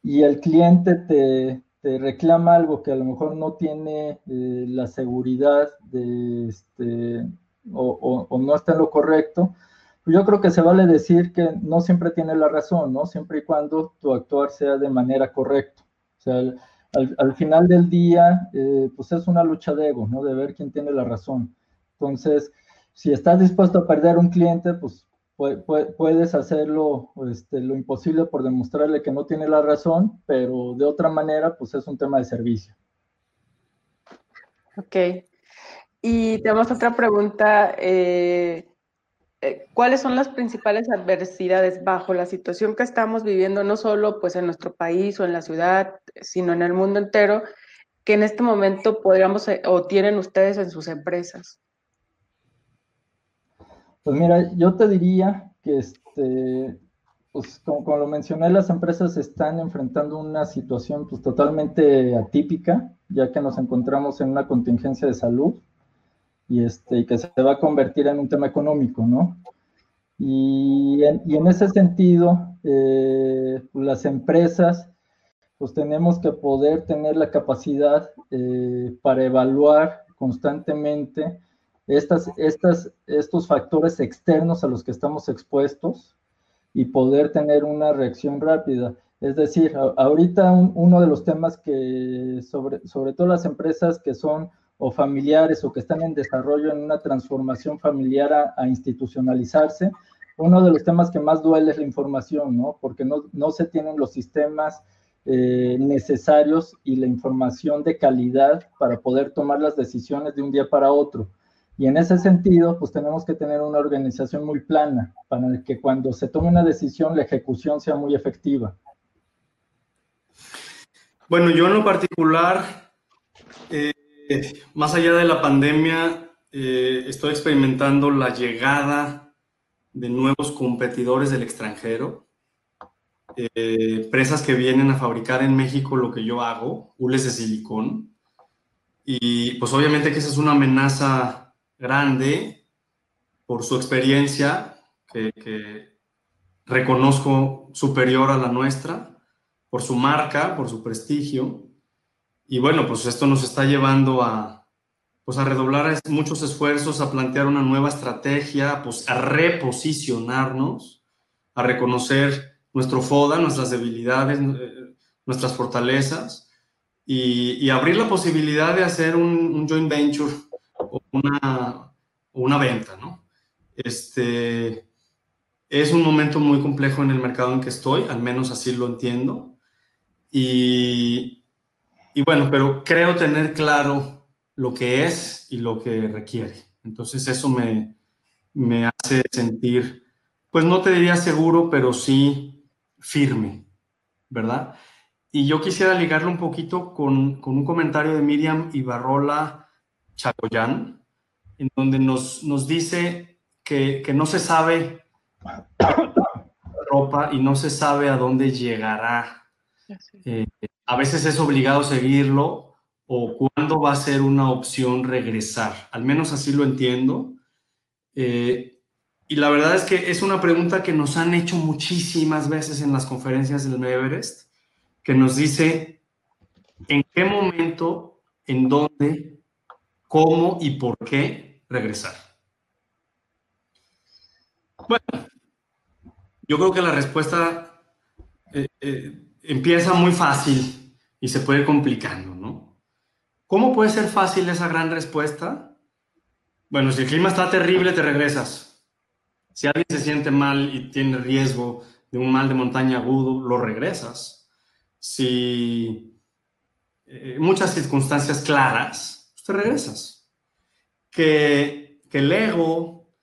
y el cliente te, reclama algo que a lo mejor no tiene eh, la seguridad de este, o, no está en lo correcto, yo creo que se vale decir que no siempre tiene la razón, ¿no? Siempre y cuando tu actuar sea de manera correcta. O sea, al, final del día, eh, pues es una lucha de ego, ¿no? De ver quién tiene la razón. Entonces, si estás dispuesto a perder un cliente, pues puedes hacerlo este, lo imposible por demostrarle que no tiene la razón, pero de otra manera, pues es un tema de servicio. Ok. Y tenemos otra pregunta. Eh, eh, ¿Cuáles son las principales adversidades bajo la situación que estamos viviendo, no solo pues en nuestro país o en la ciudad, sino en el mundo entero, que en este momento podríamos eh, o tienen ustedes en sus empresas? Pues mira, yo te diría que, este, pues como, lo mencioné, las empresas están enfrentando una situación pues totalmente atípica, ya que nos encontramos en una contingencia de salud y, este, que se va a convertir en un tema económico, ¿no? Y en, ese sentido, eh, las empresas, pues tenemos que poder tener la capacidad eh, para evaluar constantemente estas, estas, estos factores externos a los que estamos expuestos y poder tener una reacción rápida. Es decir, ahorita uno de los temas que sobre, sobre todo las empresas que son o familiares o que están en desarrollo en una transformación familiar a, institucionalizarse, uno de los temas que más duele es la información, ¿no? Porque no, no se tienen los sistemas eh, necesarios y la información de calidad para poder tomar las decisiones de un día para otro. Y en ese sentido, pues tenemos que tener una organización muy plana para que cuando se tome una decisión, la ejecución sea muy efectiva. Bueno, yo en lo particular, eh, más allá de la pandemia, eh, estoy experimentando la llegada de nuevos competidores del extranjero, eh, empresas que vienen a fabricar en México lo que yo hago, hules de silicón. Y pues obviamente que esa es una amenaza grande por su experiencia, que, reconozco superior a la nuestra, por su marca, por su prestigio. Y bueno, pues esto nos está llevando a, pues a redoblar muchos esfuerzos, a plantear una nueva estrategia, pues a reposicionarnos, a reconocer nuestro FODA, nuestras debilidades, eh, nuestras fortalezas y, abrir la posibilidad de hacer un, joint venture o una, una, venta, ¿no? Este, es un momento muy complejo en el mercado en que estoy, al menos así lo entiendo. Y, y bueno, pero creo tener claro lo que es y lo que requiere. Entonces eso me, me hace sentir, pues no te diría seguro, pero sí firme, ¿verdad? Y yo quisiera ligarlo un poquito con, con un comentario de Miriam Ibarrola Chacoyán, en donde nos, nos dice que, que, no se sabe ropa y no se sabe a dónde llegará. Eh, a veces es obligado seguirlo o cuándo va a ser una opción regresar. Al menos así lo entiendo. Eh, y la verdad es que es una pregunta que nos han hecho muchísimas veces en las conferencias del Everest que nos dice en qué momento, en dónde, cómo y por qué regresar. Bueno, yo creo que la respuesta eh, eh, empieza muy fácil y se puede ir complicando, ¿no? ¿Cómo puede ser fácil esa gran respuesta? Bueno, si el clima está terrible, te regresas. Si alguien se siente mal y tiene riesgo de un mal de montaña agudo, lo regresas si eh, muchas circunstancias claras, pues te regresas. Que, que el ego,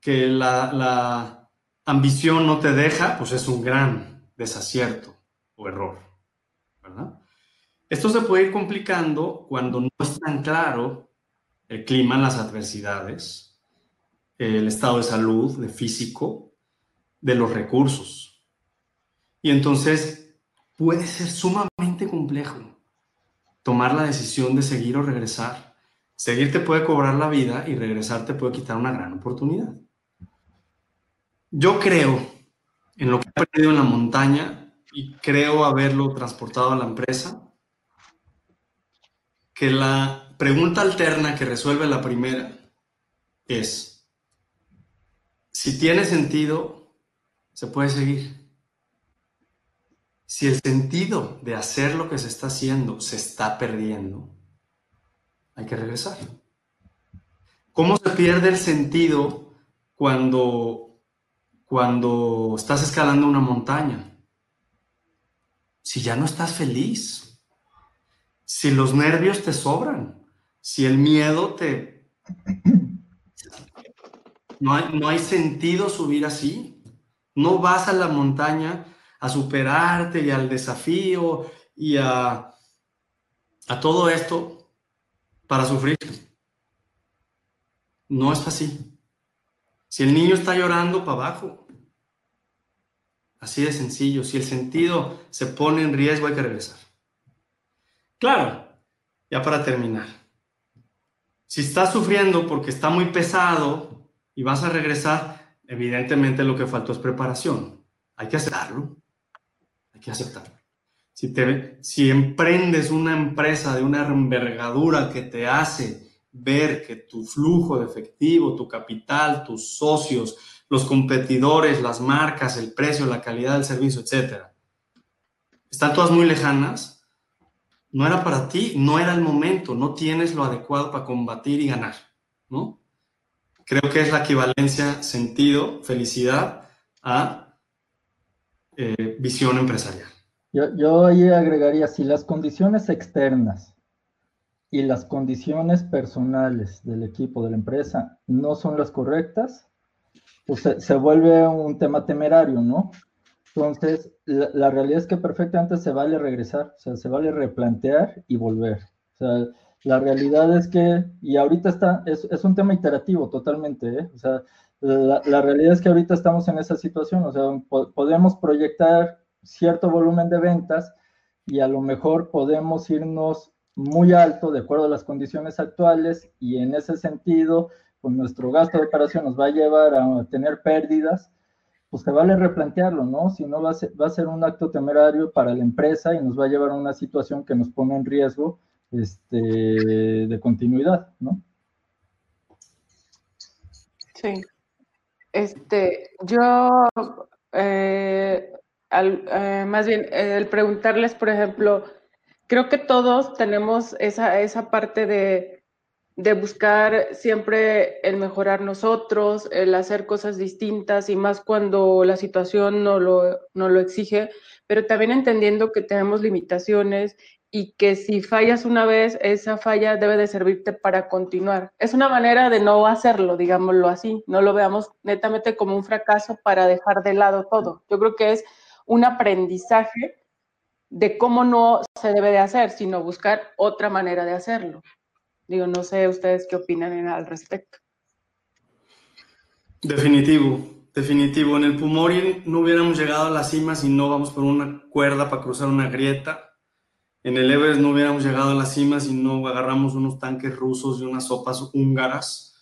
que la, la, ambición no te deja, pues es un gran desacierto o error, ¿verdad? Esto se puede ir complicando cuando no es tan claro el clima, las adversidades, el estado de salud, de físico, de los recursos. Y entonces puede ser sumamente complejo tomar la decisión de seguir o regresar. Seguir te puede cobrar la vida y regresar te puede quitar una gran oportunidad. Yo creo en lo que he aprendido en la montaña y creo haberlo transportado a la empresa, que la pregunta alterna que resuelve la primera es, si tiene sentido, se puede seguir. Si el sentido de hacer lo que se está haciendo se está perdiendo, hay que regresar. ¿Cómo se pierde el sentido cuando, cuando estás escalando una montaña? Si ya no estás feliz, si los nervios te sobran, si el miedo te... No hay, no hay sentido subir así. No vas a la montaña a superarte y al desafío y a, a todo esto para sufrir. No es así. Si el niño está llorando, para abajo. Así de sencillo. Si el sentido se pone en riesgo, hay que regresar. Claro, ya para terminar. Si estás sufriendo porque está muy pesado y vas a regresar, evidentemente lo que faltó es preparación. Hay que hacerlo que aceptarlo. Si, te, si emprendes una empresa de una envergadura que te hace ver que tu flujo de efectivo, tu capital, tus socios, los competidores, las marcas, el precio, la calidad del servicio, etcétera, están todas muy lejanas, no era para ti, no era el momento, no tienes lo adecuado para combatir y ganar, ¿no? Creo que es la equivalencia sentido, felicidad a eh, visión empresarial. Yo, yo ahí agregaría, si las condiciones externas y las condiciones personales del equipo, de la empresa, no son las correctas, pues se, vuelve un tema temerario, ¿no? Entonces, la, realidad es que perfectamente se vale regresar, o sea, se vale replantear y volver. O sea, la realidad es que, y ahorita está, es, es un tema iterativo totalmente, ¿eh? O sea, la, realidad es que ahorita estamos en esa situación, o sea, podemos proyectar cierto volumen de ventas y a lo mejor podemos irnos muy alto de acuerdo a las condiciones actuales y en ese sentido, pues nuestro gasto de operación nos va a llevar a tener pérdidas pues te vale replantearlo, ¿no? Si no va a, ser, un acto temerario para la empresa y nos va a llevar a una situación que nos pone en riesgo este, de continuidad, ¿no? Sí. Este, yo, eh, eh, más bien, el preguntarles, por ejemplo, creo que todos tenemos esa, esa parte de de buscar siempre el mejorar nosotros, el hacer cosas distintas y más cuando la situación no lo, no lo exige, pero también entendiendo que tenemos limitaciones y que si fallas una vez, esa falla debe de servirte para continuar. Es una manera de no hacerlo, digámoslo así, no lo veamos netamente como un fracaso para dejar de lado todo. Yo creo que es un aprendizaje de cómo no se debe de hacer, sino buscar otra manera de hacerlo. Digo, no sé ustedes qué opinan al respecto. Definitivo, definitivo. En el Pumori no hubiéramos llegado a la cima si no vamos por una cuerda para cruzar una grieta. En el Everest no hubiéramos llegado a la cima si no agarramos unos tanques rusos y unas sopas húngaras.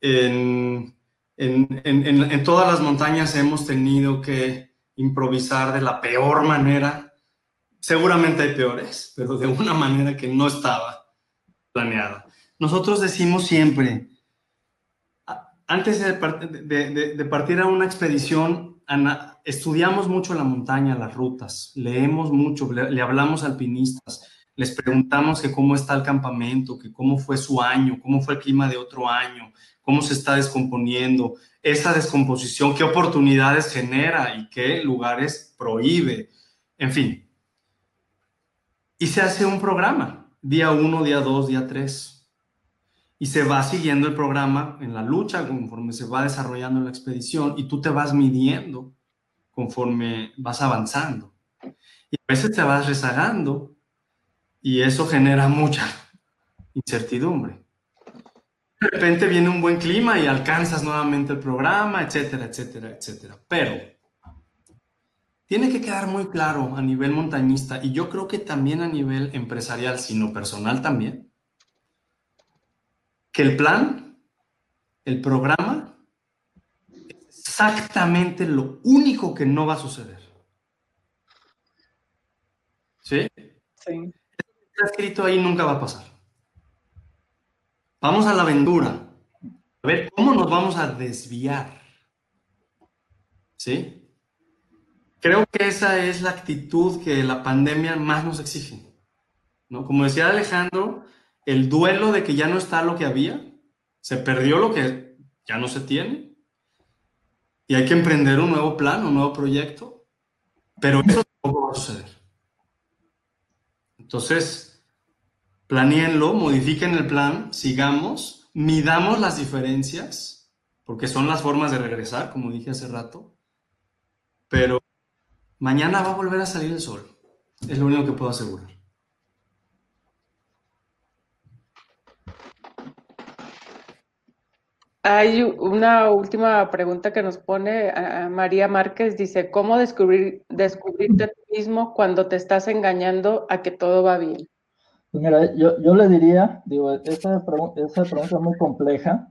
En, en, en, en, todas las montañas hemos tenido que improvisar de la peor manera. Seguramente hay peores, pero de una manera que no estaba planeada. Nosotros decimos siempre, antes de, partir a una expedición, estudiamos mucho la montaña, las rutas, leemos mucho, le, hablamos a alpinistas, les preguntamos que cómo está el campamento, que cómo fue su año, cómo fue el clima de otro año, cómo se está descomponiendo, esa descomposición, qué oportunidades genera y qué lugares prohíbe, en fin. Y se hace un programa, día 1, día 2, día 3. Y se va siguiendo el programa en la lucha conforme se va desarrollando la expedición y tú te vas midiendo conforme vas avanzando. Y a veces te vas rezagando y eso genera mucha incertidumbre. De repente viene un buen clima y alcanzas nuevamente el programa, etcétera, etcétera, etcétera. Pero tiene que quedar muy claro a nivel montañista y yo creo que también a nivel empresarial, sino personal también, que el plan, el programa, es exactamente lo único que no va a suceder. ¿Sí? Sí. Está escrito ahí nunca va a pasar. Vamos a la aventura. A ver cómo nos vamos a desviar. ¿Sí? Creo que esa es la actitud que la pandemia más nos exige. ¿no? Como decía Alejandro, el duelo de que ya no está lo que había, se perdió lo que ya no se tiene, y hay que emprender un nuevo plan, un nuevo proyecto, pero eso tampoco va a suceder. Entonces, planeenlo, modifiquen el plan, sigamos, midamos las diferencias, porque son las formas de regresar, como dije hace rato, pero Mañana va a volver a salir el sol. Es lo único que puedo asegurar. Hay una última pregunta que nos pone María Márquez. Dice, ¿cómo descubrir, descubrirte a ti mismo cuando te estás engañando a que todo va bien? Pues mira, yo, le diría, digo, esa, pregunta es muy compleja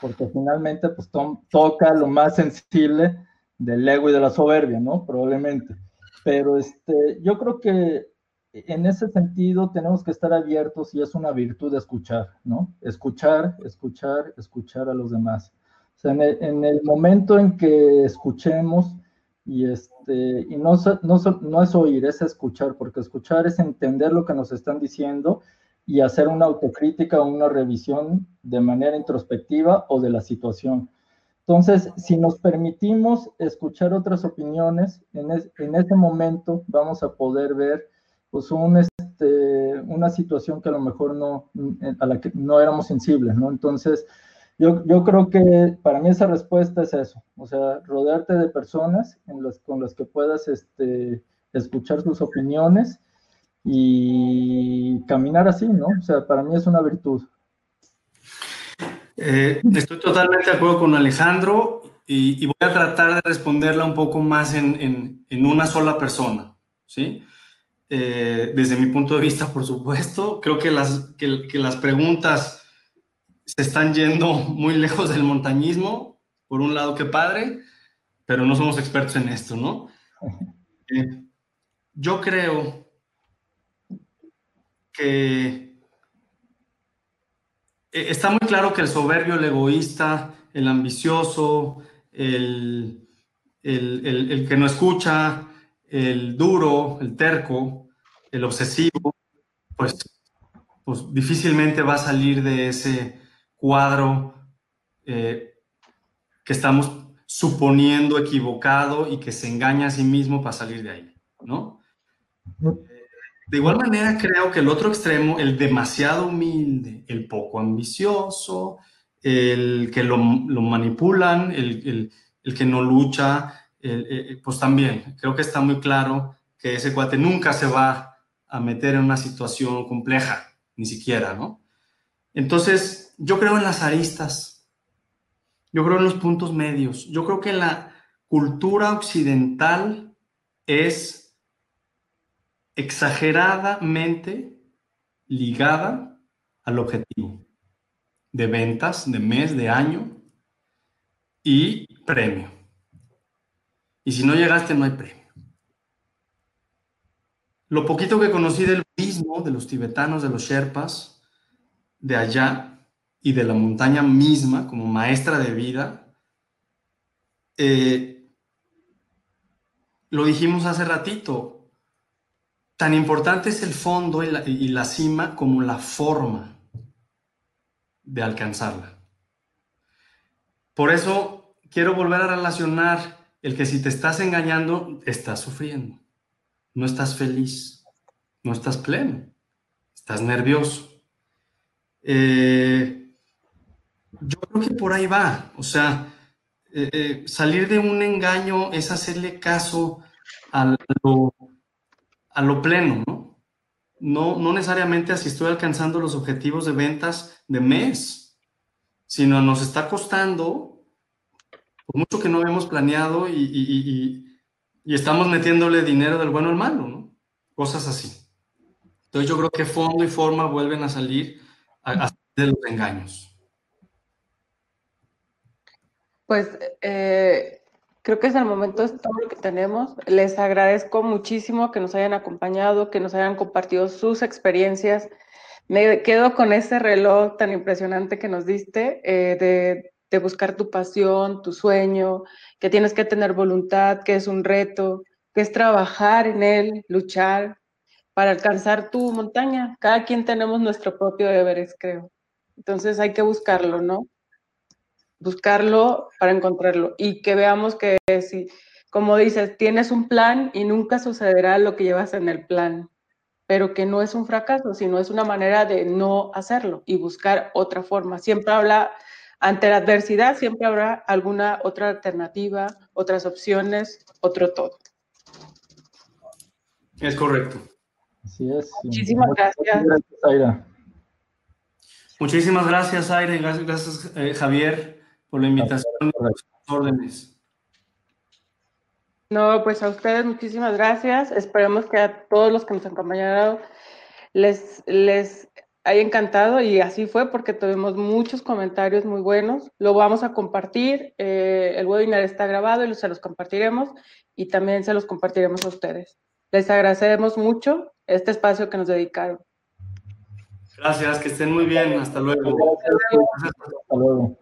porque finalmente pues toca lo más sensible del ego y de la soberbia, ¿no? Probablemente. Pero este, yo creo que en ese sentido tenemos que estar abiertos y es una virtud de escuchar, ¿no? Escuchar, escuchar, escuchar a los demás. O sea, en el, momento en que escuchemos y, este, y no, no, no es oír, es escuchar, porque escuchar es entender lo que nos están diciendo y hacer una autocrítica o una revisión de manera introspectiva o de la situación. Entonces, si nos permitimos escuchar otras opiniones, en, en ese momento vamos a poder ver pues, un, este, una situación que a lo mejor no, a la que no éramos sensibles, ¿no? Entonces, yo, yo, creo que para mí esa respuesta es eso, o sea, rodearte de personas en con las que puedas este, escuchar sus opiniones y caminar así, ¿no? O sea, para mí es una virtud. Eh, estoy totalmente de acuerdo con Alejandro y, voy a tratar de responderla un poco más en, en, una sola persona, ¿sí? Eh, desde mi punto de vista, por supuesto, creo que las, que, que las preguntas se están yendo muy lejos del montañismo, por un lado, qué padre, pero no somos expertos en esto, ¿no? Eh, yo creo que está muy claro que el soberbio, el egoísta, el ambicioso, el, el, que no escucha, el duro, el terco, el obsesivo, pues, pues difícilmente va a salir de ese cuadro eh, que estamos suponiendo equivocado y que se engaña a sí mismo para salir de ahí, ¿no? De igual manera, creo que el otro extremo, el demasiado humilde, el poco ambicioso, el que lo, manipulan, el, que no lucha, pues también creo que está muy claro que ese cuate nunca se va a meter en una situación compleja, ni siquiera, ¿no? Entonces, yo creo en las aristas, yo creo en los puntos medios, yo creo que la cultura occidental es exageradamente ligada al objetivo de ventas, de mes, de año y premio. Y si no llegaste, no hay premio. Lo poquito que conocí del budismo, de los tibetanos, de los sherpas, de allá y de la montaña misma como maestra de vida, eh, lo dijimos hace ratito, Tan importante es el fondo y la, cima como la forma de alcanzarla. Por eso quiero volver a relacionar el que si te estás engañando, estás sufriendo. No estás feliz, no estás pleno, estás nervioso. Eh, yo creo que por ahí va. O sea, eh, eh, salir de un engaño es hacerle caso a lo a lo pleno, ¿no? No, no necesariamente así estoy alcanzando los objetivos de ventas de mes, sino nos está costando, por mucho que no habíamos planeado y, estamos metiéndole dinero del bueno al malo, ¿no? Cosas así. Entonces yo creo que fondo y forma vuelven a salir de los engaños. Pues eh, Creo que es el momento, es todo lo que tenemos. Les agradezco muchísimo que nos hayan acompañado, que nos hayan compartido sus experiencias. Me quedo con ese reloj tan impresionante que nos diste eh, de, de buscar tu pasión, tu sueño, que tienes que tener voluntad, que es un reto, que es trabajar en él, luchar para alcanzar tu montaña. Cada quien tenemos nuestro propio deberes, creo. Entonces hay que buscarlo, ¿no? Buscarlo para encontrarlo y que veamos que si, como dices, tienes un plan y nunca sucederá lo que llevas en el plan, pero que no es un fracaso, sino es una manera de no hacerlo y buscar otra forma. Siempre habla, ante la adversidad, siempre habrá alguna otra alternativa, otras opciones, otro todo. Es correcto. Así es. Muchísimas gracias. gracias Muchísimas gracias, Aire. Gracias, eh, Javier por la invitación y los órdenes. No, pues a ustedes muchísimas gracias. Esperemos que a todos los que nos acompañaron les, les haya encantado y así fue porque tuvimos muchos comentarios muy buenos. Lo vamos a compartir. Eh, el webinar está grabado y se los compartiremos y también se los compartiremos a ustedes. Les agradecemos mucho este espacio que nos dedicaron. Gracias, que estén muy bien. Hasta luego. Hasta luego.